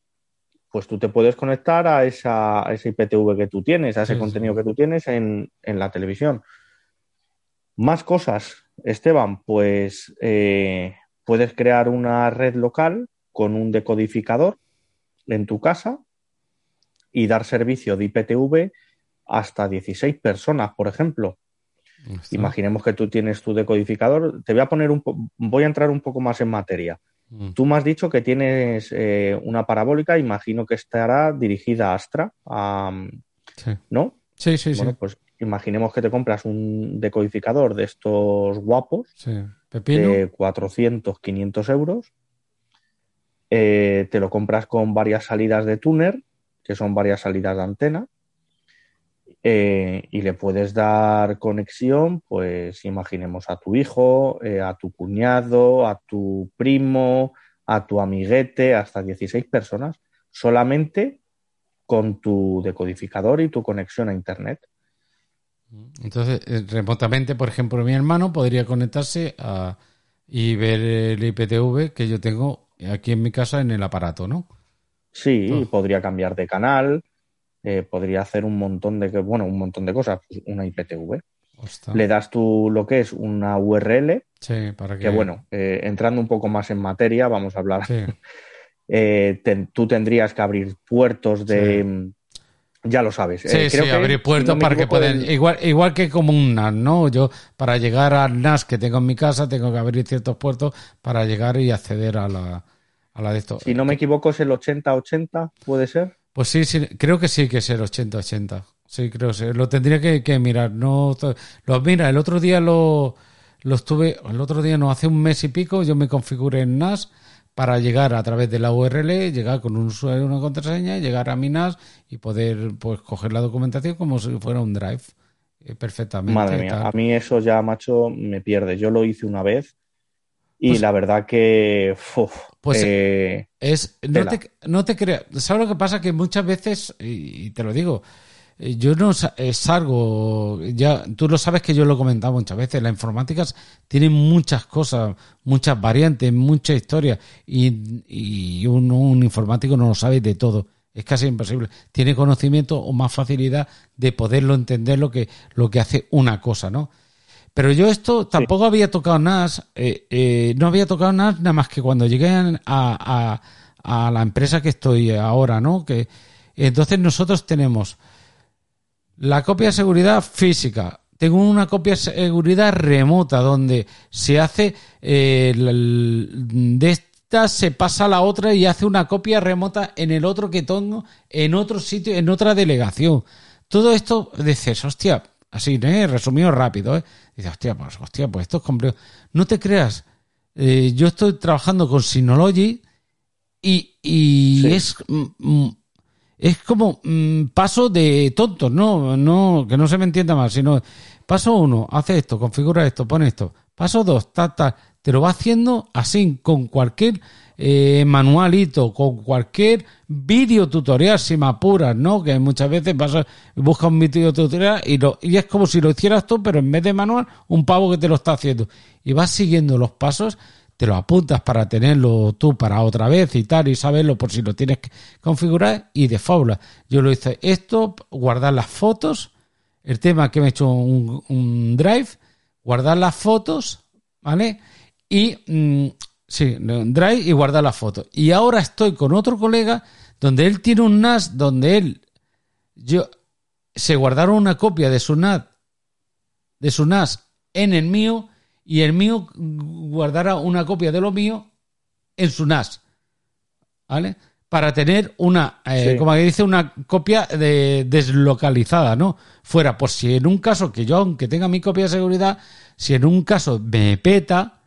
pues tú te puedes conectar a esa, ese IPTV que tú tienes, a ese contenido que tú tienes en, la televisión. Más cosas, Esteban, pues eh, puedes crear una red local con un decodificador en tu casa y dar servicio de IPTV hasta 16 personas, por ejemplo. Imaginemos que tú tienes tu decodificador. Te voy a poner un voy a entrar un poco más en materia. Mm. Tú me has dicho que tienes eh, una parabólica, imagino que estará dirigida a Astra, ¿no? Sí, sí, bueno, pues imaginemos que te compras un decodificador de estos guapos, de 400, 500 euros, eh, te lo compras con varias salidas de tuner, que son varias salidas de antena, eh, y le puedes dar conexión, pues imaginemos a tu hijo, eh, a tu cuñado, a tu primo, a tu amiguete, hasta 16 personas, solamente con tu decodificador y tu conexión a Internet. Entonces, eh, remotamente, por ejemplo, mi hermano podría conectarse a, y ver el IPTV que yo tengo aquí en mi casa en el aparato, ¿no? Sí, podría cambiar de canal, eh, podría hacer un montón de bueno, un montón de cosas, pues una IPTV. Le das tú lo que es una URL, que... bueno, eh, entrando un poco más en materia, vamos a hablar. <laughs> Eh, tú tendrías que abrir puertos de, ya lo sabes. Sí, sí, abrir puertos para que puedan. Igual, igual que como un NAS, ¿no? Yo, para llegar al NAS que tengo en mi casa, tengo que abrir ciertos puertos para llegar y acceder a la, a la de esto. Si no me equivoco, es el 80-80, ¿puede ser? Pues sí, sí, creo que sí que es el 80-80. Sí, creo que Lo tendría que, mirar. No, lo, mira, el otro día lo, lo estuve, el otro día no, hace un mes y pico, yo me configuré en NAS para llegar a través de la URL, llegar con un usuario y una contraseña, llegar a mi NAS y poder pues coger la documentación como si fuera un drive eh, perfectamente. Madre mía, a mí eso ya, macho, me pierde. Yo lo hice una vez y pues la verdad que. pues eh, es. No te, no te, creas. ¿Sabes lo que pasa? Que muchas veces, y te lo digo, eh, yo no eh, salgo. Ya, tú lo sabes que yo lo he comentado muchas veces. La informática tiene muchas cosas, muchas variantes, muchas historias. Y, y un, un informático no lo sabe de todo. Es casi imposible. Tiene conocimiento o más facilidad de poderlo entender lo que, lo que hace una cosa, ¿no? Pero yo esto tampoco había tocado NAS, eh, eh, no había tocado NAS nada más que cuando llegué a, a la empresa que estoy ahora, ¿no? Que entonces nosotros tenemos la copia de seguridad física. Tengo una copia de seguridad remota donde se hace eh, de esta se pasa a la otra y hace una copia remota en el otro que tengo en otro sitio, en otra delegación. Todo esto dices, hostia, así, ¿eh? resumido rápido, ¿eh? Dices, hostia, pues, hostia, pues esto es complejo. No te creas, eh, yo estoy trabajando con Synology y, y es mm, mm, es como mm, paso de tontos, ¿no? no Que no se me entienda mal, sino paso uno, hace esto, configura esto, pone esto. Paso dos, ta, ta. Te lo va haciendo así, con cualquier eh, manualito, con cualquier vídeo tutorial, si me apuras, ¿no? Que muchas veces vas buscas un vídeo tutorial y, lo, y es como si lo hicieras tú, pero en vez de manual, un pavo que te lo está haciendo. Y vas siguiendo los pasos te lo apuntas para tenerlo tú para otra vez y tal, y saberlo por si lo tienes que configurar, y de fábula. Yo lo hice esto, guardar las fotos, el tema que me he hecho un, drive, guardar las fotos, ¿vale? Y mm, sí, un drive y guardar las fotos. Y ahora estoy con otro colega donde él tiene un NAS donde él, yo, se guardaron una copia de su NAS, de su NAS en el mío y el mío guardará una copia de lo mío en su NAS. ¿Vale? Para tener una, eh, como que dice, una copia de, deslocalizada, ¿no? Fuera, por si en un caso que yo, aunque tenga mi copia de seguridad, si en un caso me peta,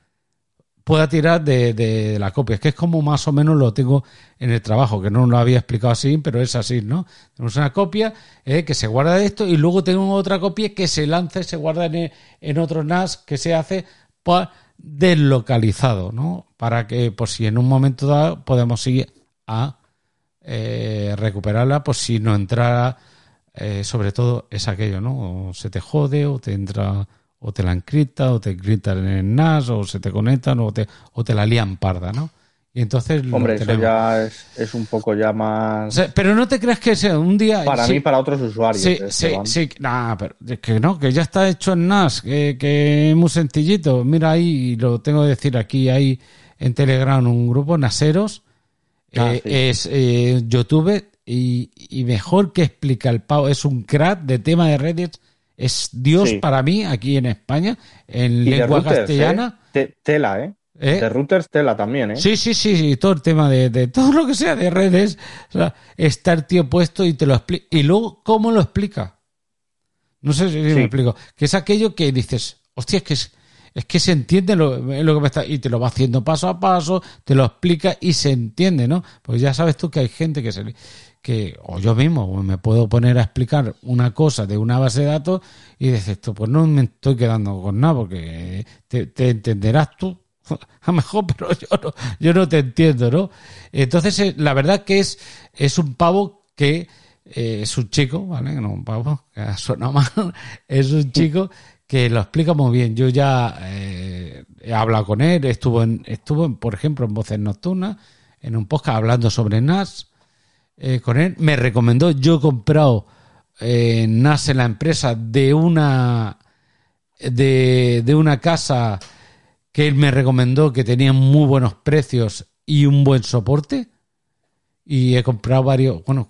pueda tirar de, la copia. Que es como más o menos lo tengo en el trabajo, que no lo había explicado así, pero es así, ¿no? Tenemos una copia eh, que se guarda de esto y luego tengo otra copia que se lanza y se guarda en, en otro NAS que se hace deslocalizado, ¿no? Para que, por si en un momento dado podemos ir a eh, recuperarla, pues si no entrara, eh, sobre todo es aquello, ¿no? O se te jode o te entra o te la encripta, o te encriptan en el NAS, o se te conectan, o te, o te la lían parda, ¿no? Y entonces. Hombre, eso ya es, un poco ya más. pero no te creas que sea un día. Para mí, para otros usuarios. Sí, eh, sí, sí. Nah, pero que no, que ya está hecho en NAS, que, es muy sencillito. Mira ahí, lo tengo que decir aquí, hay en Telegram un grupo, Naseros. Ah, eh, es eh, YouTube y, y, mejor que explica el pavo. Es un crack de tema de redes es Dios para mí aquí en España, en lengua castellana. ¿eh? Tela, ¿eh? ¿eh? De routers tela también, ¿eh? Sí, sí, sí, sí, todo el tema de, todo lo que sea de redes, o sea, está el tío puesto y te lo explica. Y luego, ¿cómo lo explica? No sé si me explico. Que es aquello que dices, hostia, es que es, es que se entiende lo, lo, que me está, y te lo va haciendo paso a paso, te lo explica y se entiende, ¿no? Pues ya sabes tú que hay gente que se, que, o yo mismo, me puedo poner a explicar una cosa de una base de datos y dices, esto, pues no me estoy quedando con nada, porque te, entenderás tú <laughs> a lo mejor, pero yo no, yo no te entiendo, ¿no? Entonces, eh, la verdad que es, es un pavo que eh, es un chico, ¿vale? No un pavo, <laughs> que suena mal, es un chico que lo explica muy bien. Yo ya eh, he hablado con él, estuvo, en, estuvo por ejemplo, en Voces Nocturnas, en un podcast hablando sobre NAS, eh, con él. Me recomendó, yo he comprado eh, NAS en la empresa de una de, de, una casa que él me recomendó que tenía muy buenos precios y un buen soporte. Y he comprado varios, bueno,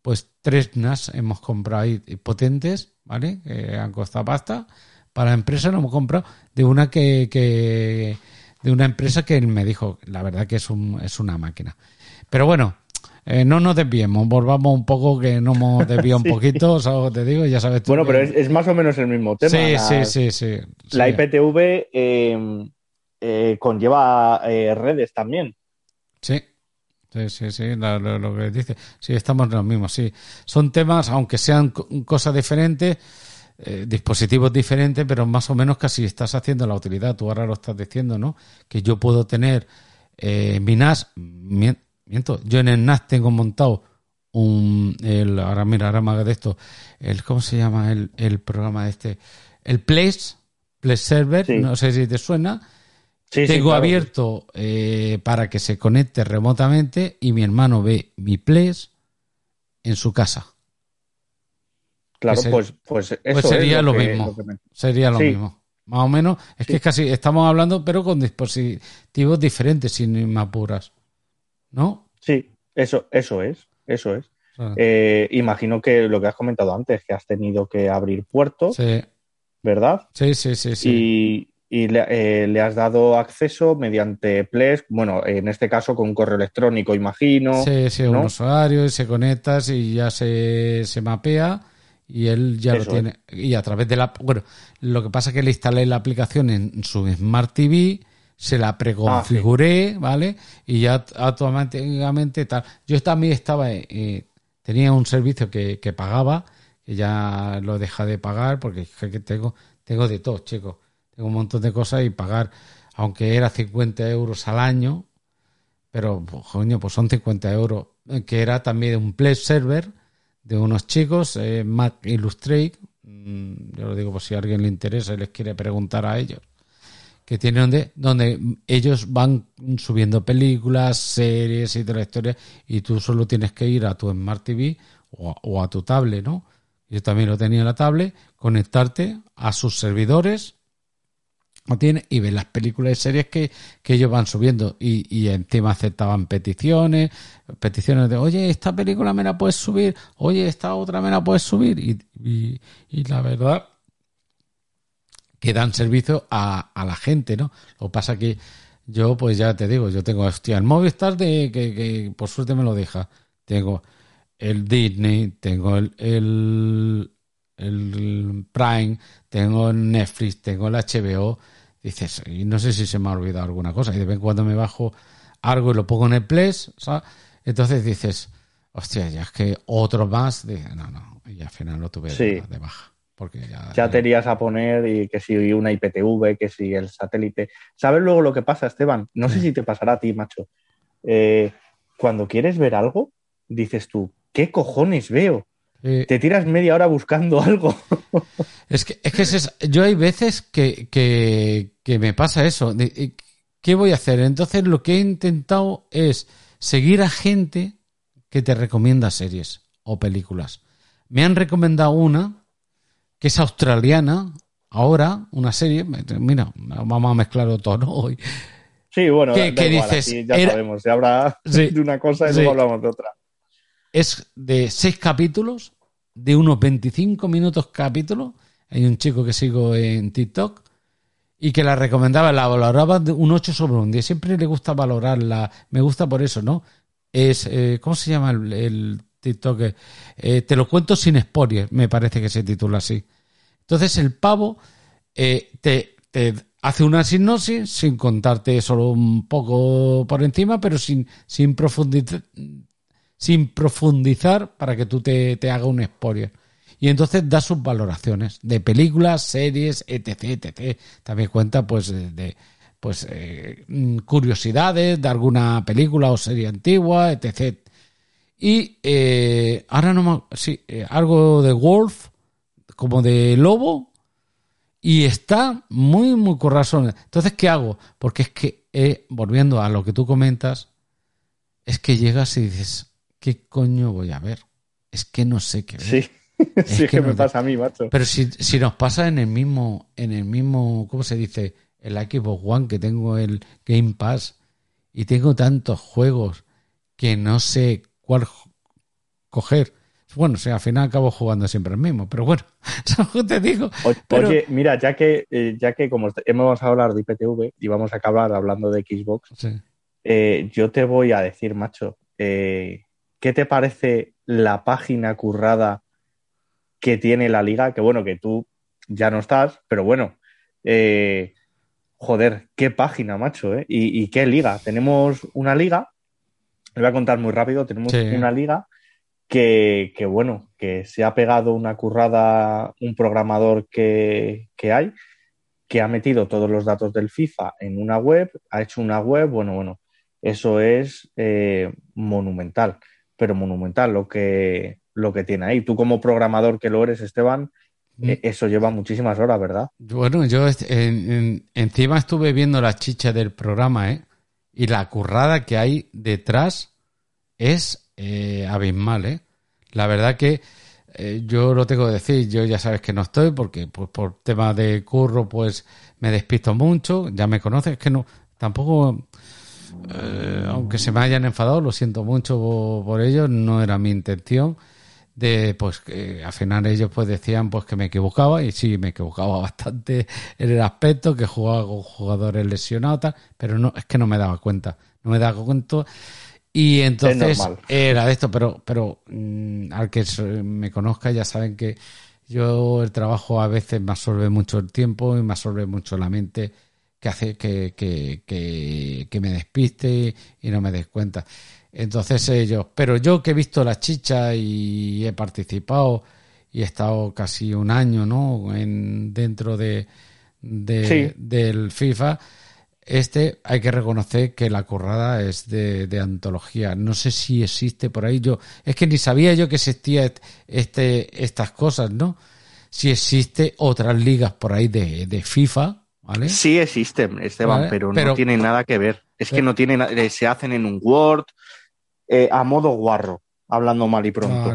pues tres NAS hemos comprado ahí potentes, ¿vale? Que han costado pasta. Para la empresa lo hemos comprado de una que, que de una empresa que él me dijo, la verdad que es, un, es una máquina. Pero bueno, eh, no nos desviemos, volvamos un poco, que no hemos <laughs> desviado un poquito, o te digo, ya sabes tú. Bueno, pero es, más o menos el mismo tema. Sí, sí, sí, sí, La IPTV em, eh, conlleva eh, redes también. Sí. Sí, sí, sí, lo, que dice. Sí, estamos en lo mismo, sí. Son temas, aunque sean cosas diferentes, dispositivos diferentes, pero más o menos casi estás haciendo la utilidad. Tú ahora lo estás diciendo, ¿no? Que yo puedo tener mi NAS, yo en el NAS tengo montado un. El, ahora mira, ahora me haga de esto. El, ¿Cómo se llama el, el programa este? El Place, Place Server, no sé si te suena. tengo abierto eh, para que se conecte remotamente y mi hermano ve mi Place en su casa. Claro, pues, pues, eso pues sería lo, mismo. Sería lo mismo. Más o menos, es que casi estamos hablando, pero con dispositivos diferentes, sin me apuras. ¿No? Sí, eso, eso es, eso es. Eh, imagino que lo que has comentado antes, que has tenido que abrir puertos, Sí, ¿verdad? sí, sí, sí. sí. Y, y le, eh, le has dado acceso mediante Plesk, bueno, en este caso con correo electrónico, imagino. Sí, sí, ¿no? un usuario y se conectas y ya se, se mapea y él ya Eso lo tiene. Y a través de la... Bueno, lo que pasa es que le instalé la aplicación en su Smart TV, se Ah, la preconfiguré, ¿vale? Y ya automáticamente tal. Yo también estaba... eh, tenía un servicio que, que pagaba, que ya lo deja de pagar porque tengo, tengo de todo, chicos. Tengo un montón de cosas y pagar, aunque era 50 euros al año, pero pues, coño, pues son 50 euros, eh, que era también un play server de unos chicos, eh, Mac Illustrate, mm, yo lo digo por si a alguien le interesa y les quiere preguntar a ellos, que tienen donde, donde ellos van subiendo películas, series y toda la historia, y tú solo tienes que ir a tu Smart TV o a, tu tablet, ¿no? Yo también lo tenía en la tablet, conectarte a sus servidores tiene y ver las películas y series que, que ellos van subiendo y, encima aceptaban peticiones, peticiones de oye, esta película me la puedes subir, oye, esta otra me la puedes subir y, y la verdad que dan servicio a, a la gente, ¿no? Lo que pasa que yo, pues ya te digo, yo tengo, hostia, el Movistar de, que, que por suerte me lo deja. Tengo el Disney, tengo el, el, el Prime, tengo el Netflix, tengo el HBO. Dices, y no sé si se me ha olvidado alguna cosa. Y de vez en cuando me bajo algo y lo pongo en el Plus, ¿sabes? Entonces dices, hostia, ya es que otro más. Dije, no, no. Y al final lo tuve Sí. de baja. Porque ya, Ya te irías a poner y que si una IPTV, que si el satélite. ¿Sabes luego lo que pasa, Esteban? No sé si te pasará a ti, macho. Eh, cuando quieres ver algo, dices tú, ¿qué cojones veo? Eh, Te tiras media hora buscando <laughs> algo. Es que, es que es eso. yo hay veces que, que, que me pasa eso. de, eh, ¿Qué voy a hacer? Entonces lo que he intentado es seguir a gente que te recomienda series o películas. Me han recomendado una que es australiana, ahora, una serie, mira, vamos a mezclarlo todo ¿no? hoy. Sí, bueno, ¿Qué- da qué igual, dices? aquí ya Era- sabemos, se habla <laughs> Sí. de una cosa y Sí. luego hablamos de otra. Es de seis capítulos, de unos 25 minutos capítulo. Hay un chico que sigo en TikTok y que la recomendaba, la valoraba de un 8 sobre un 10. Siempre le gusta valorarla. Me gusta por eso, ¿no? Es, eh, ¿cómo se llama el, el TikTok? Eh, te lo cuento sin spoilers, me parece que se titula así. Entonces el pavo eh, te, hace una sinopsis sin contarte solo un poco por encima, pero sin, sin profundizar sin profundizar para que tú te, te haga un spoiler. Y entonces da sus valoraciones de películas, series, etc, etc. También cuenta pues de, de, pues eh, mm, curiosidades de alguna película o serie antigua, etc. Y eh, ahora no me, sí, eh, algo de Wolf, como de lobo, y está muy, muy currasón. Entonces, ¿qué hago? Porque es que, eh, volviendo a lo que tú comentas, es que llegas y dices, ¿qué coño voy a ver? Es que no sé qué ver. Sí, <laughs> <laughs> sí, es que que me pasa a mí, macho. Pero si, si nos pasa en el mismo, en el mismo, ¿cómo se dice? El Xbox One, que tengo el Game Pass, y tengo tantos juegos que no sé cuál coger. Bueno, o sea, al final acabo jugando siempre el mismo, pero bueno, <laughs> ¿sabes lo que te digo? Pero- Oye, mira, ya que, eh, ya que como hemos a hablar de IPTV y vamos a acabar hablando de Xbox, Sí. eh, yo te voy a decir, macho, eh, ¿qué te parece la página currada que tiene la liga? Que bueno, que tú ya no estás, pero bueno, joder, qué página, macho, ¿eh? Y, y qué liga. Tenemos una liga, le voy a contar muy rápido, tenemos Sí. una liga que, que, bueno, que se ha pegado una currada, un programador que, que hay, que ha metido todos los datos del FIFA en una web, ha hecho una web, bueno, bueno, eso es eh, monumental, pero monumental lo que, lo que tiene ahí. Tú como programador que lo eres, Esteban, Mm. eh, eso lleva muchísimas horas, ¿verdad? Bueno, yo est- en- en- encima estuve viendo la chicha del programa, ¿eh? Y la currada que hay detrás es eh, abismal, ¿eh? La verdad que eh, yo lo tengo que decir, yo ya sabes que no estoy porque pues, por tema de curro pues me despisto mucho, ya me conoces, que no, tampoco eh, aunque se me hayan enfadado, lo siento mucho por, por ello, no era mi intención de pues que al final ellos pues decían pues que me equivocaba y sí me equivocaba <laughs> bastante en el aspecto que jugaba con jugadores lesionados tal, pero no es que no me daba cuenta no me daba cuenta y entonces era de esto pero pero mm, al que me conozca ya saben que yo el trabajo a veces me absorbe mucho el tiempo y me absorbe mucho la mente que hace que, que, que, que me despiste y no me des cuenta entonces ellos, pero yo que he visto la chicha y he participado y he estado casi un año, ¿no? En, dentro de, del FIFA, este hay que reconocer que la currada es de, de, antología. No sé si existe por ahí. Yo es que ni sabía yo que existía este estas cosas, ¿no? Si existe otras ligas por ahí de, de FIFA, ¿vale? Sí existen, Esteban, pero, no tiene nada que ver. Es que no tienen, eh, se hacen en un Word, eh, a modo guarro, hablando mal y pronto.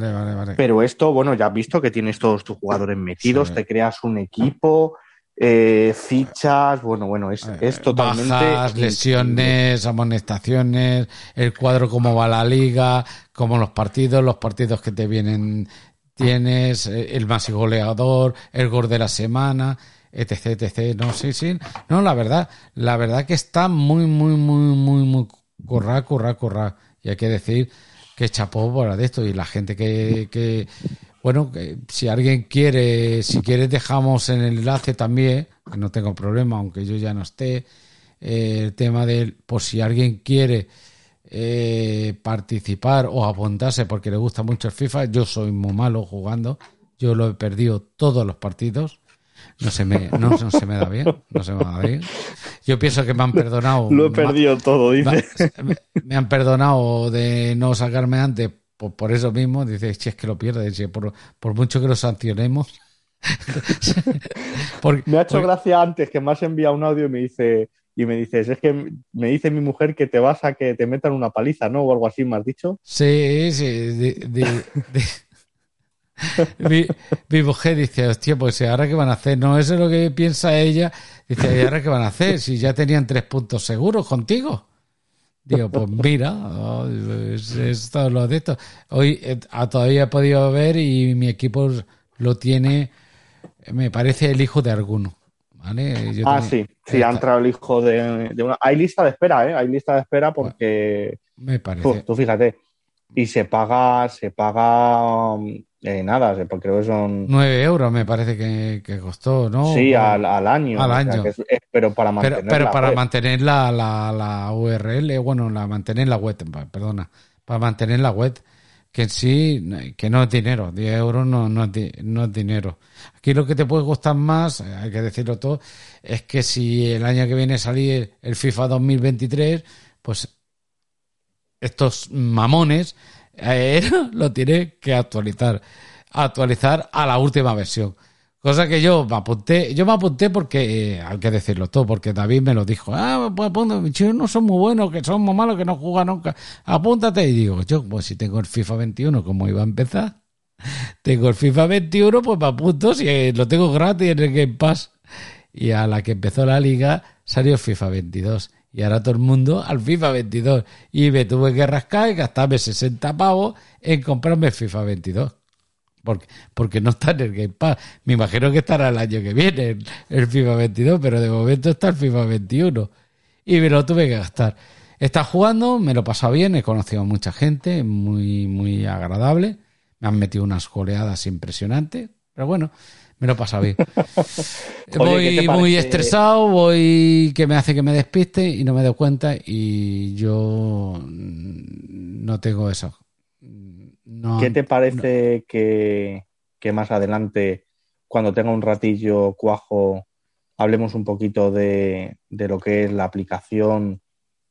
Pero esto, bueno, ya has visto que tienes todos tus jugadores metidos, te creas un equipo, eh, fichas, bueno, bueno, es, eh, es totalmente. Bajas, lesiones, amonestaciones, el cuadro cómo va la liga, cómo los partidos, los partidos que te vienen, tienes, el más goleador, el gol de la semana, etc, etc. No, sí, sí. No, la verdad, la verdad que está muy, muy, muy, muy, muy corra, corra, corra. Y hay que decir que chapó por de esto. Y la gente que, que bueno, que si alguien quiere, si quieres dejamos en el enlace también, que no tengo problema, aunque yo ya no esté, eh, el tema del, por si alguien quiere eh, participar o apuntarse porque le gusta mucho el FIFA, yo soy muy malo jugando, yo lo he perdido todos los partidos, no se me, no, se me da bien, no se me da bien. Yo pienso que me han perdonado. Lo he perdido todo, dice. Me, han perdonado de no sacarme antes por, eso mismo. Dice, si es que lo pierdes, por, por mucho que lo sancionemos. <laughs> me ha hecho gracia antes que me has enviado un audio y me dice y me dices, es que me dice mi mujer que te vas a que te metan una paliza, ¿no? O algo así, ¿me has dicho? Sí, sí, de, mi, <laughs> mi, mujer dice, hostia, pues ahora qué van a hacer, no eso es lo que piensa ella, dice, ¿y ahora qué van a hacer? Si ya tenían tres puntos seguros contigo. Digo, pues mira, es, todo lo de esto. Hoy eh, todavía he podido ver y mi equipo lo tiene, me parece el hijo de alguno. ¿vale? ah, sí, sí, ha entrado el hijo de, una... Hay lista de espera, ¿eh? Hay lista de espera porque... Me parece. tú fíjate. Y se paga, se paga eh, nada, creo que son... 9 euros me parece que, costó, ¿no? Sí, al, año. Al año. pero para mantener, pero, para mantener la, la, URL, bueno, la mantener la web, perdona, para mantener la web, que en sí, que no es dinero, 10 euros no, no, es, no es dinero. Aquí lo que te puede costar más, eh, hay que decirlo todo, es que si el año que viene salir el FIFA 2023, pues estos mamones eh, <laughs> lo tiene que actualizar. Actualizar a la última versión. Cosa que yo me apunté, yo me apunté porque, eh, hay que decirlo todo, porque David me lo dijo, ah, pues apúntate, mis chicos no son muy buenos, que son muy malos, que no juegan nunca, apúntate. Y digo, yo, pues si tengo el FIFA 21, como iba a empezar, <laughs> tengo el FIFA 21, pues me apunto, si eh, lo tengo gratis en el Game Pass. Y a la que empezó la liga, salió el FIFA 22. Y ahora todo el mundo al FIFA 22. Y me tuve que rascar y gastarme 60 pavos en comprarme el FIFA 22. Porque, porque no está en el Game Pass. Me imagino que estará el año que viene el, FIFA 22, pero de momento está el FIFA 21. Y me lo tuve que gastar. Está jugando, me lo he pasado bien, he conocido a mucha gente, muy, muy agradable. Me han metido unas goleadas impresionantes. Pero bueno, me lo pasa bien. <laughs> voy muy estresado, voy que me hace que me despiste y no me doy cuenta y yo no tengo eso. ¿Qué te parece que, más adelante, cuando tenga un ratillo cuajo, hablemos un poquito de, lo que es la aplicación,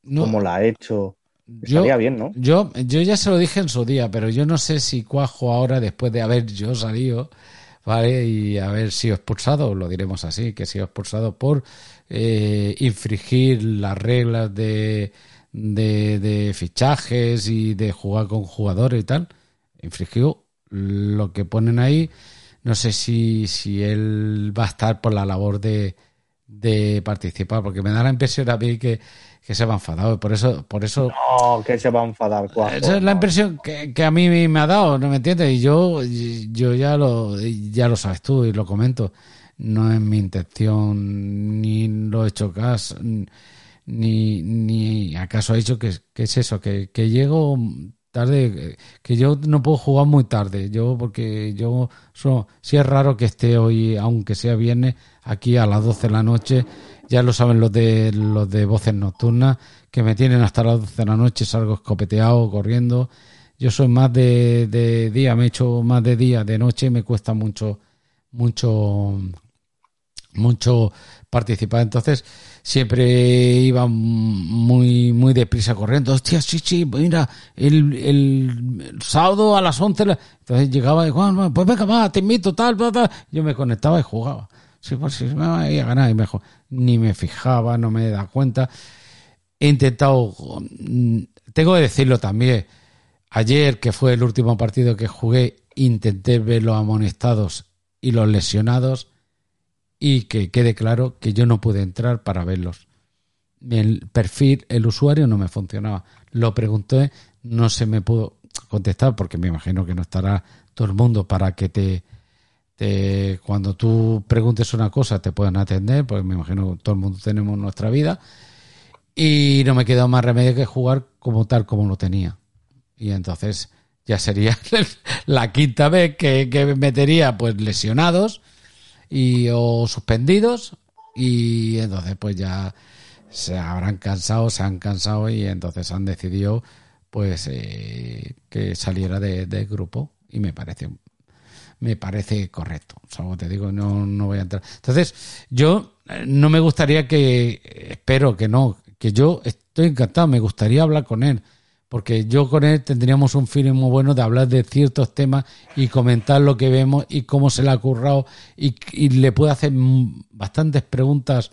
cómo la ha hecho? Estaría bien, ¿no? Yo, yo ya se lo dije en su día, pero yo no sé si cuajo ahora, después de haber yo salido, ¿vale? Y haber sido expulsado, lo diremos así, que ha sido expulsado por eh, infringir las reglas de, de, fichajes y de jugar con jugadores y tal. Infringió lo que ponen ahí. No sé si, si él va a estar por la labor de, de participar, porque me da la impresión a mí que, que se va enfadado. Por eso, por eso. No, que se va a enfadar. esa es la impresión que, que, a mí me ha dado, ¿no me entiendes? Y yo, yo ya lo, ya lo sabes tú y lo comento. No es mi intención, ni lo he hecho caso, ni, ni acaso ha dicho que, que es eso, que, que llego tarde, que yo no puedo jugar muy tarde, yo porque yo so, si es raro que esté hoy, aunque sea viernes, aquí a las 12 de la noche, ya lo saben los de los de voces nocturnas, que me tienen hasta las 12 de la noche, salgo escopeteado, corriendo. Yo soy más de, día, me he hecho más de día, de noche me cuesta mucho, mucho, mucho participar. Entonces, siempre iba muy, muy deprisa corriendo. Hostia, sí, sí, mira, el, el, sábado a las 11. Entonces llegaba y Juan, pues venga, va, te invito, tal, tal, tal. Yo me conectaba y jugaba. Sí, pues sí, me iba a ganar y mejor. Ni me fijaba, no me da cuenta. He intentado, tengo que decirlo también. Ayer, que fue el último partido que jugué, intenté ver los amonestados y los lesionados y que quede claro que yo no pude entrar para verlos. El perfil, el usuario no me funcionaba. Lo pregunté, no se me pudo contestar porque me imagino que no estará todo el mundo para que te, te cuando tú preguntes una cosa te puedan atender, porque me imagino que todo el mundo tenemos nuestra vida. Y no me quedó más remedio que jugar como tal como lo tenía. Y entonces ya sería <laughs> la quinta vez que, que metería pues lesionados y o suspendidos y entonces pues ya se habrán cansado, se han cansado y entonces han decidido pues eh, que saliera de grupo y me parece me parece correcto. O te digo, no, no voy a entrar. Entonces, yo eh, no me gustaría que, espero que no, que yo estoy encantado, me gustaría hablar con él, porque yo con él tendríamos un feeling muy bueno de hablar de ciertos temas y comentar lo que vemos y cómo se le ha currado y, le puedo hacer bastantes preguntas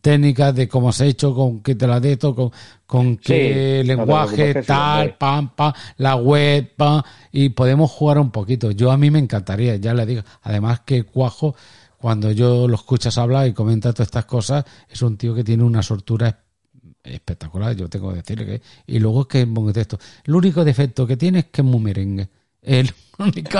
técnicas de cómo se ha hecho, con qué te la de con, con qué lenguaje, tal, pam, pam, la web, pam, y podemos jugar un poquito. Yo a mí me encantaría, ya le digo. Además que Cuajo, cuando yo lo escuchas hablar y comenta todas estas cosas, es un tío que tiene una sortura espectacular, yo tengo que decirle que. Y luego es que es texto. El único defecto que tiene es que es muy merengue. El <laughs> único,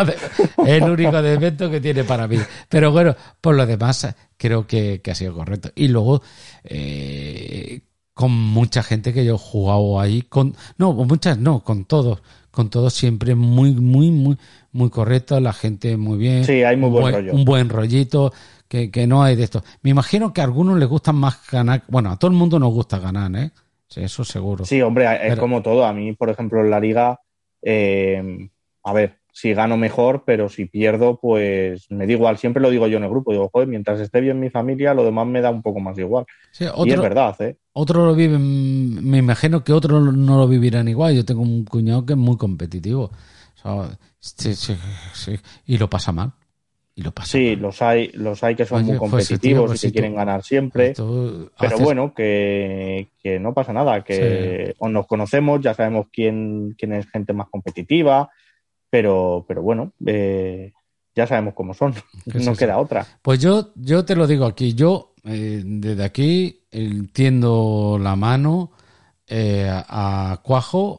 el único defecto que tiene para mí. Pero bueno, por lo demás, creo que, ha sido correcto. Y luego, eh, con mucha gente que yo he jugado ahí, con. No, con muchas no, con todos. Con todos siempre muy, muy, muy, muy correcto. La gente muy bien. Sí, hay muy buen, rollo. Un buen rollito que, no hay de esto. Me imagino que a algunos les gusta más ganar. Bueno, a todo el mundo nos gusta ganar, ¿eh? Sí, eso seguro. Sí, hombre, es como todo. A mí, por ejemplo, en la liga, eh, a ver, si gano mejor, pero si pierdo, pues me da igual. Siempre lo digo yo en el grupo. Digo, joder, mientras esté bien mi familia, lo demás me da un poco más igual. y es verdad, ¿eh? Otros lo viven, me imagino que otros no lo vivirán igual. Yo tengo un cuñado que es muy competitivo. sí, sí, sí, y lo pasa mal sí, los hay, los hay que son muy pues competitivos pues y que quieren ganar siempre. Pero bueno, que, no pasa nada, que nos conocemos, ya sabemos quién, quién es gente más competitiva, pero, pero bueno, eh, ya sabemos cómo son, <laughs> no queda otra. Pues yo, yo te lo digo aquí, yo eh, desde aquí entiendo la mano eh, a Cuajo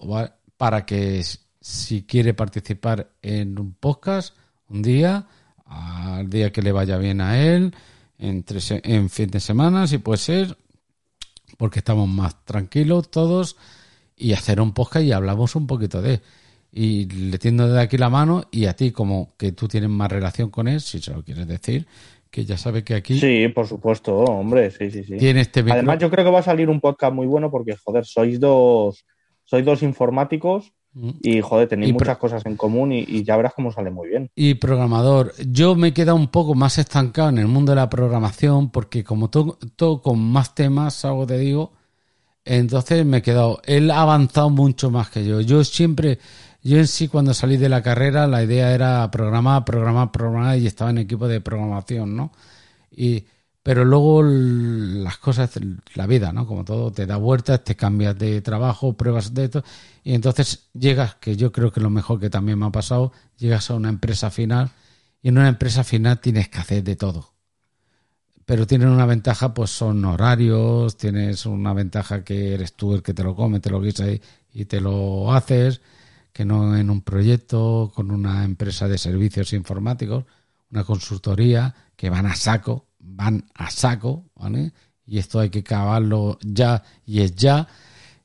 para que si quiere participar en un podcast un día, al día que le vaya bien a él, entre, en fin de semana, si puede ser, porque estamos más tranquilos todos, y hacer un podcast y hablamos un poquito de Y le tiendo de aquí la mano y a ti, como que tú tienes más relación con él, si se lo quieres decir, que ya sabe que aquí... Sí, por supuesto, hombre, sí, sí, sí. Tiene este Además, yo creo que va a salir un podcast muy bueno porque, joder, sois dos, sois dos informáticos y joder, tenéis muchas cosas en común y, ya verás cómo sale muy bien. Y programador, yo me he quedado un poco más estancado en el mundo de la programación porque como todo con más temas, algo te digo, entonces me he quedado, él ha avanzado mucho más que yo. Yo siempre, yo en sí cuando salí de la carrera la idea era programar, programar, programar y estaba en equipo de programación, ¿no? Y pero luego las cosas, la vida, ¿no? Como todo, te da vueltas, te cambias de trabajo, pruebas de esto, y entonces llegas, que yo creo que lo mejor que también me ha pasado, llegas a una empresa final, y en una empresa final tienes que hacer de todo. pero tienen una ventaja, pues son horarios, tienes una ventaja que eres tú el que te lo come, te lo guisa y, y te lo haces, que no en un proyecto con una empresa de servicios informáticos, una consultoría que van a saco, van a saco, ¿vale? Y esto hay que cavarlo ya y es ya.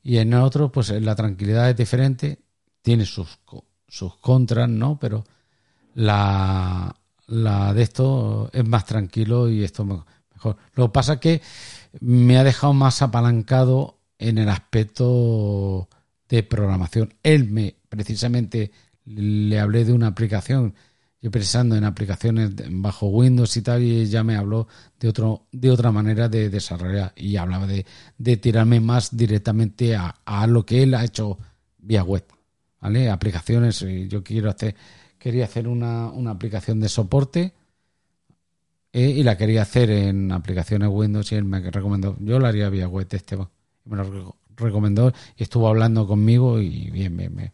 Y en otro, pues la tranquilidad es diferente, tiene sus, sus contras, ¿no? Pero la, la de esto es más tranquilo y esto mejor. Lo que pasa es que me ha dejado más apalancado en el aspecto de programación. Él me, precisamente, le hablé de una aplicación, yo pensando en aplicaciones bajo Windows y tal, y ya me habló de otro, de otra manera de desarrollar y hablaba de, de tirarme más directamente a, a, lo que él ha hecho vía web, ¿vale? Aplicaciones, yo quiero hacer, quería hacer una, una aplicación de soporte eh, y la quería hacer en aplicaciones Windows y él me recomendó, yo la haría vía web, Esteban, me lo recomendó y estuvo hablando conmigo y bien, bien, bien.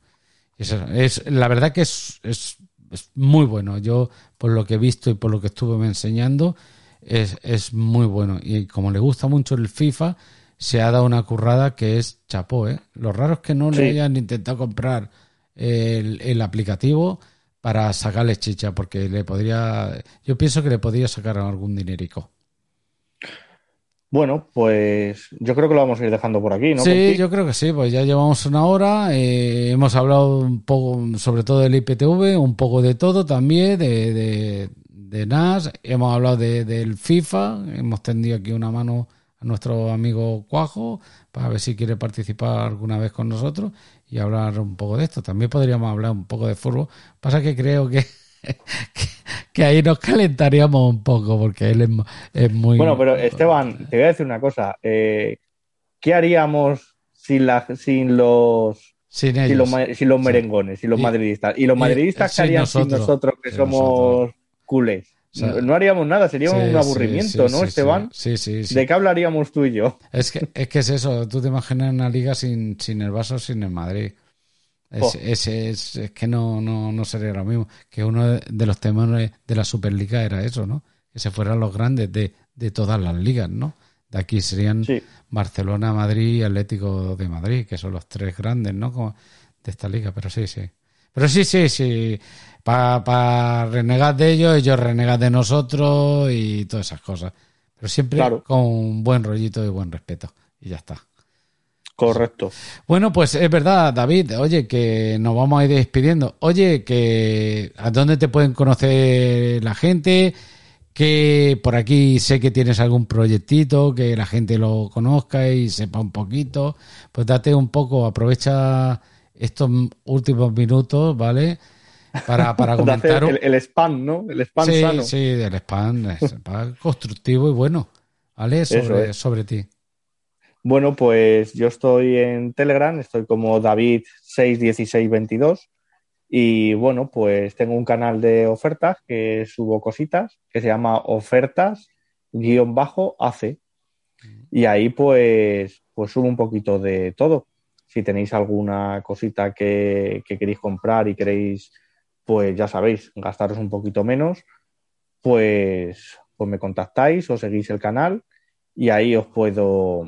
Es, es, la verdad que es, es, es, muy bueno. Yo, por lo que he visto y por lo que estuve me enseñando, es, es muy bueno. Y como le gusta mucho el FIFA, se ha dado una currada que es chapó, ¿eh? Lo raro es que no sí. le hayan intentado comprar el, el, aplicativo para sacarle chicha, porque le podría, yo pienso que le podría sacar algún dinerico. Bueno, pues yo creo que lo vamos a ir dejando por aquí, ¿no? Sí, yo creo que sí, pues ya llevamos una hora, eh, hemos hablado un poco sobre todo del IPTV, un poco de todo también, de, de, de NAS, hemos hablado de, del FIFA, hemos tendido aquí una mano a nuestro amigo Cuajo para ver si quiere participar alguna vez con nosotros y hablar un poco de esto. También podríamos hablar un poco de fútbol, pasa que creo que <laughs> que ahí nos calentaríamos un poco porque él es, es, muy... Bueno, pero Esteban, te voy a decir una cosa. Eh, ¿Qué haríamos sin, la, sin los... Sin, sin, los, sin los merengones, sin los y, madridistas. ¿Y los madridistas qué harían nosotros, sin nosotros, que somos nosotros. culés? O sea, no, haríamos nada, sería sí, un aburrimiento, sí, ¿no, Esteban? Sí, sí, sí. ¿De qué hablaríamos tú y yo? Es que es, que es eso, tú te imaginas una liga sin, sin el Vaso, sin el Madrid. Es, oh. es, es, es, que no, no, no sería lo mismo. Que uno de los temas de la Superliga era eso, ¿no? Que se fueran los grandes de, de todas las ligas, ¿no? De aquí serían sí. Barcelona, Madrid y Atlético de Madrid, que son los tres grandes, ¿no? Como de esta liga, pero sí, sí. Pero sí, sí, sí. Para pa renegar de ellos, ellos renegan de nosotros y todas esas cosas. Pero siempre claro. con un buen rollito y buen respeto. Y ya está. Correcto. Bueno, pues es verdad, David. Oye, que nos vamos a ir despidiendo. Oye, que ¿a dónde te pueden conocer la gente? Que por aquí sé que tienes algún proyectito, que la gente lo conozca y sepa un poquito. Pues date un poco, aprovecha estos últimos minutos, ¿vale? Para, para <laughs> comentar. el, el, spam, ¿no? El spam sí, sano. Sí, el spam, el spam constructivo y bueno, ¿vale? Sobre, es. sobre ti. Bueno, pues yo estoy en Telegram, estoy como David61622 y bueno, pues tengo un canal de ofertas que subo cositas que se llama ofertas-ac y ahí pues, pues subo un poquito de todo. Si tenéis alguna cosita que, que queréis comprar y queréis, pues ya sabéis, gastaros un poquito menos, pues, pues me contactáis o seguís el canal y ahí os puedo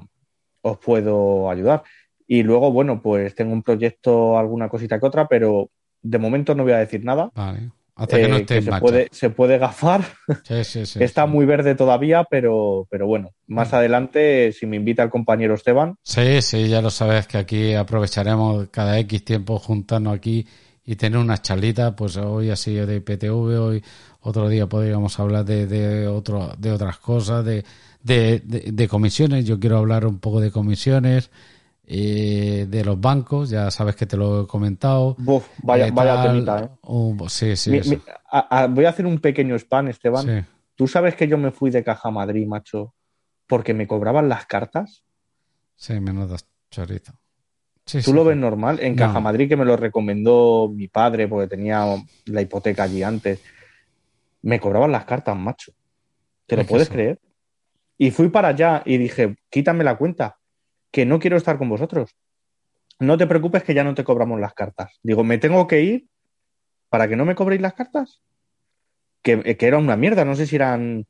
os puedo ayudar. Y luego, bueno, pues tengo un proyecto, alguna cosita que otra, pero de momento no voy a decir nada. Vale. Hasta que no esté eh, que se, puede, se puede gafar. Sí, sí, sí, <laughs> Está muy verde todavía, pero, pero bueno, más adelante, si me invita el compañero Esteban. Sí, sí, ya lo sabes que aquí aprovecharemos cada X tiempo juntarnos aquí y tener unas charlitas, pues hoy ha sido de IPTV, hoy otro día podríamos hablar de, de, otro, de otras cosas, de, de, de, de, comisiones. Yo quiero hablar un poco de comisiones, eh, de los bancos. Ya sabes que te lo he comentado. Vaya, eh, vaya temita, ¿eh? Uh, sí, sí. Mi- sí. mi- a- a- voy a hacer un pequeño spam, Esteban. Sí. ¿Tú sabes que yo me fui de Caja Madrid, macho, porque me cobraban las cartas? Sí, menudo chorito. Sí, ¿Tú sí. lo ves normal? En Caja. Madrid, que me lo recomendó mi padre porque tenía la hipoteca allí antes, me cobraban las cartas, macho. ¿Te lo puedes eso- creer? Y fui para allá y dije, quítame la cuenta, que no quiero estar con vosotros. No te preocupes que ya no te cobramos las cartas. Digo, ¿me tengo que ir para que no me cobréis las cartas? Que, que era una mierda, no sé si eran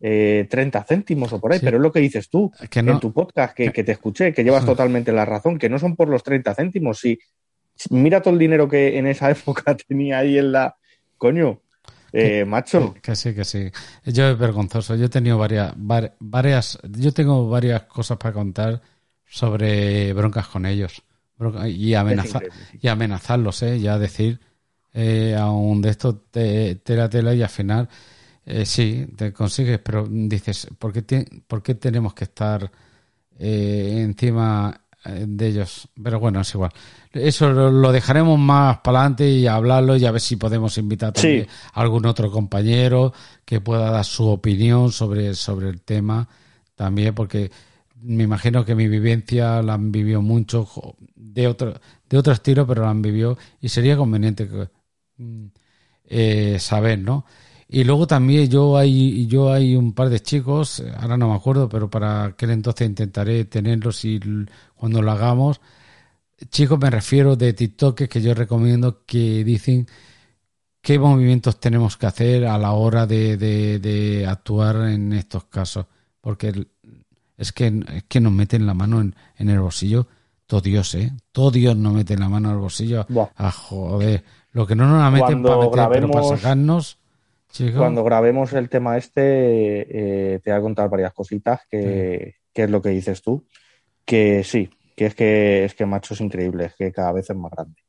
eh, 30 céntimos o por ahí, Sí. pero es lo que dices tú Que no- en tu podcast, que, que te escuché, que llevas totalmente la razón, que no son por los 30 céntimos. Si, si- mira todo el dinero que en esa <laughs> época tenía ahí en la. Coño, eh, macho. Que sí, que sí. Yo es vergonzoso. Yo he tenido varias, var- varias, yo tengo varias cosas para contar sobre broncas con ellos. Y, amenaza- y amenazarlos, ¿eh? Ya decir, eh, aún de esto te, tela tela y al final, eh, sí, te consigues, pero dices, ¿por qué, ti- por qué tenemos que estar eh, encima eh, de ellos? Pero bueno, es igual. Eso lo, dejaremos más para adelante y hablarlo y a ver si podemos invitar también Sí. a algún otro compañero que pueda dar su opinión sobre, sobre el tema también, porque me imagino que mi vivencia la han vivido mucho jo, de otro, de otro estilo, pero la han vivido y sería conveniente que, mm, eh, saber, ¿no? Y luego también yo hay, yo hay un par de chicos, ahora no me acuerdo, pero para aquel entonces intentaré tenerlos y cuando lo hagamos. Chicos, me refiero de TikTok que yo recomiendo que dicen qué movimientos tenemos que hacer a la hora de, de- de actuar en estos casos. Porque es que, es que nos meten la mano en, en el bolsillo. Todo Dios, ¿eh? Todo Dios nos mete la mano en el bolsillo. Buah. A joder. Lo que no nos la meten para meter, pero para sacarnos. Cuando grabemos el tema este, eh, te voy a contar varias cositas que, que es lo que dices tú. Que sí, que es que es que macho es increíble, es que cada vez es más grande.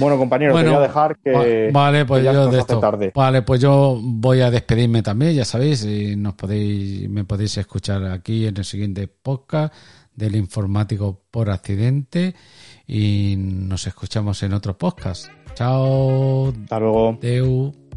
Bueno, compañero, Bueno, te voy a dejar que, Va- vale, pues que ya yo nos de esto. tarde. Vale, pues yo voy a despedirme también, ya sabéis, y nos podéis, me podéis escuchar aquí en el siguiente podcast del informático por accidente y nos escuchamos en otro podcast. Chao, Hasta luego. Deu.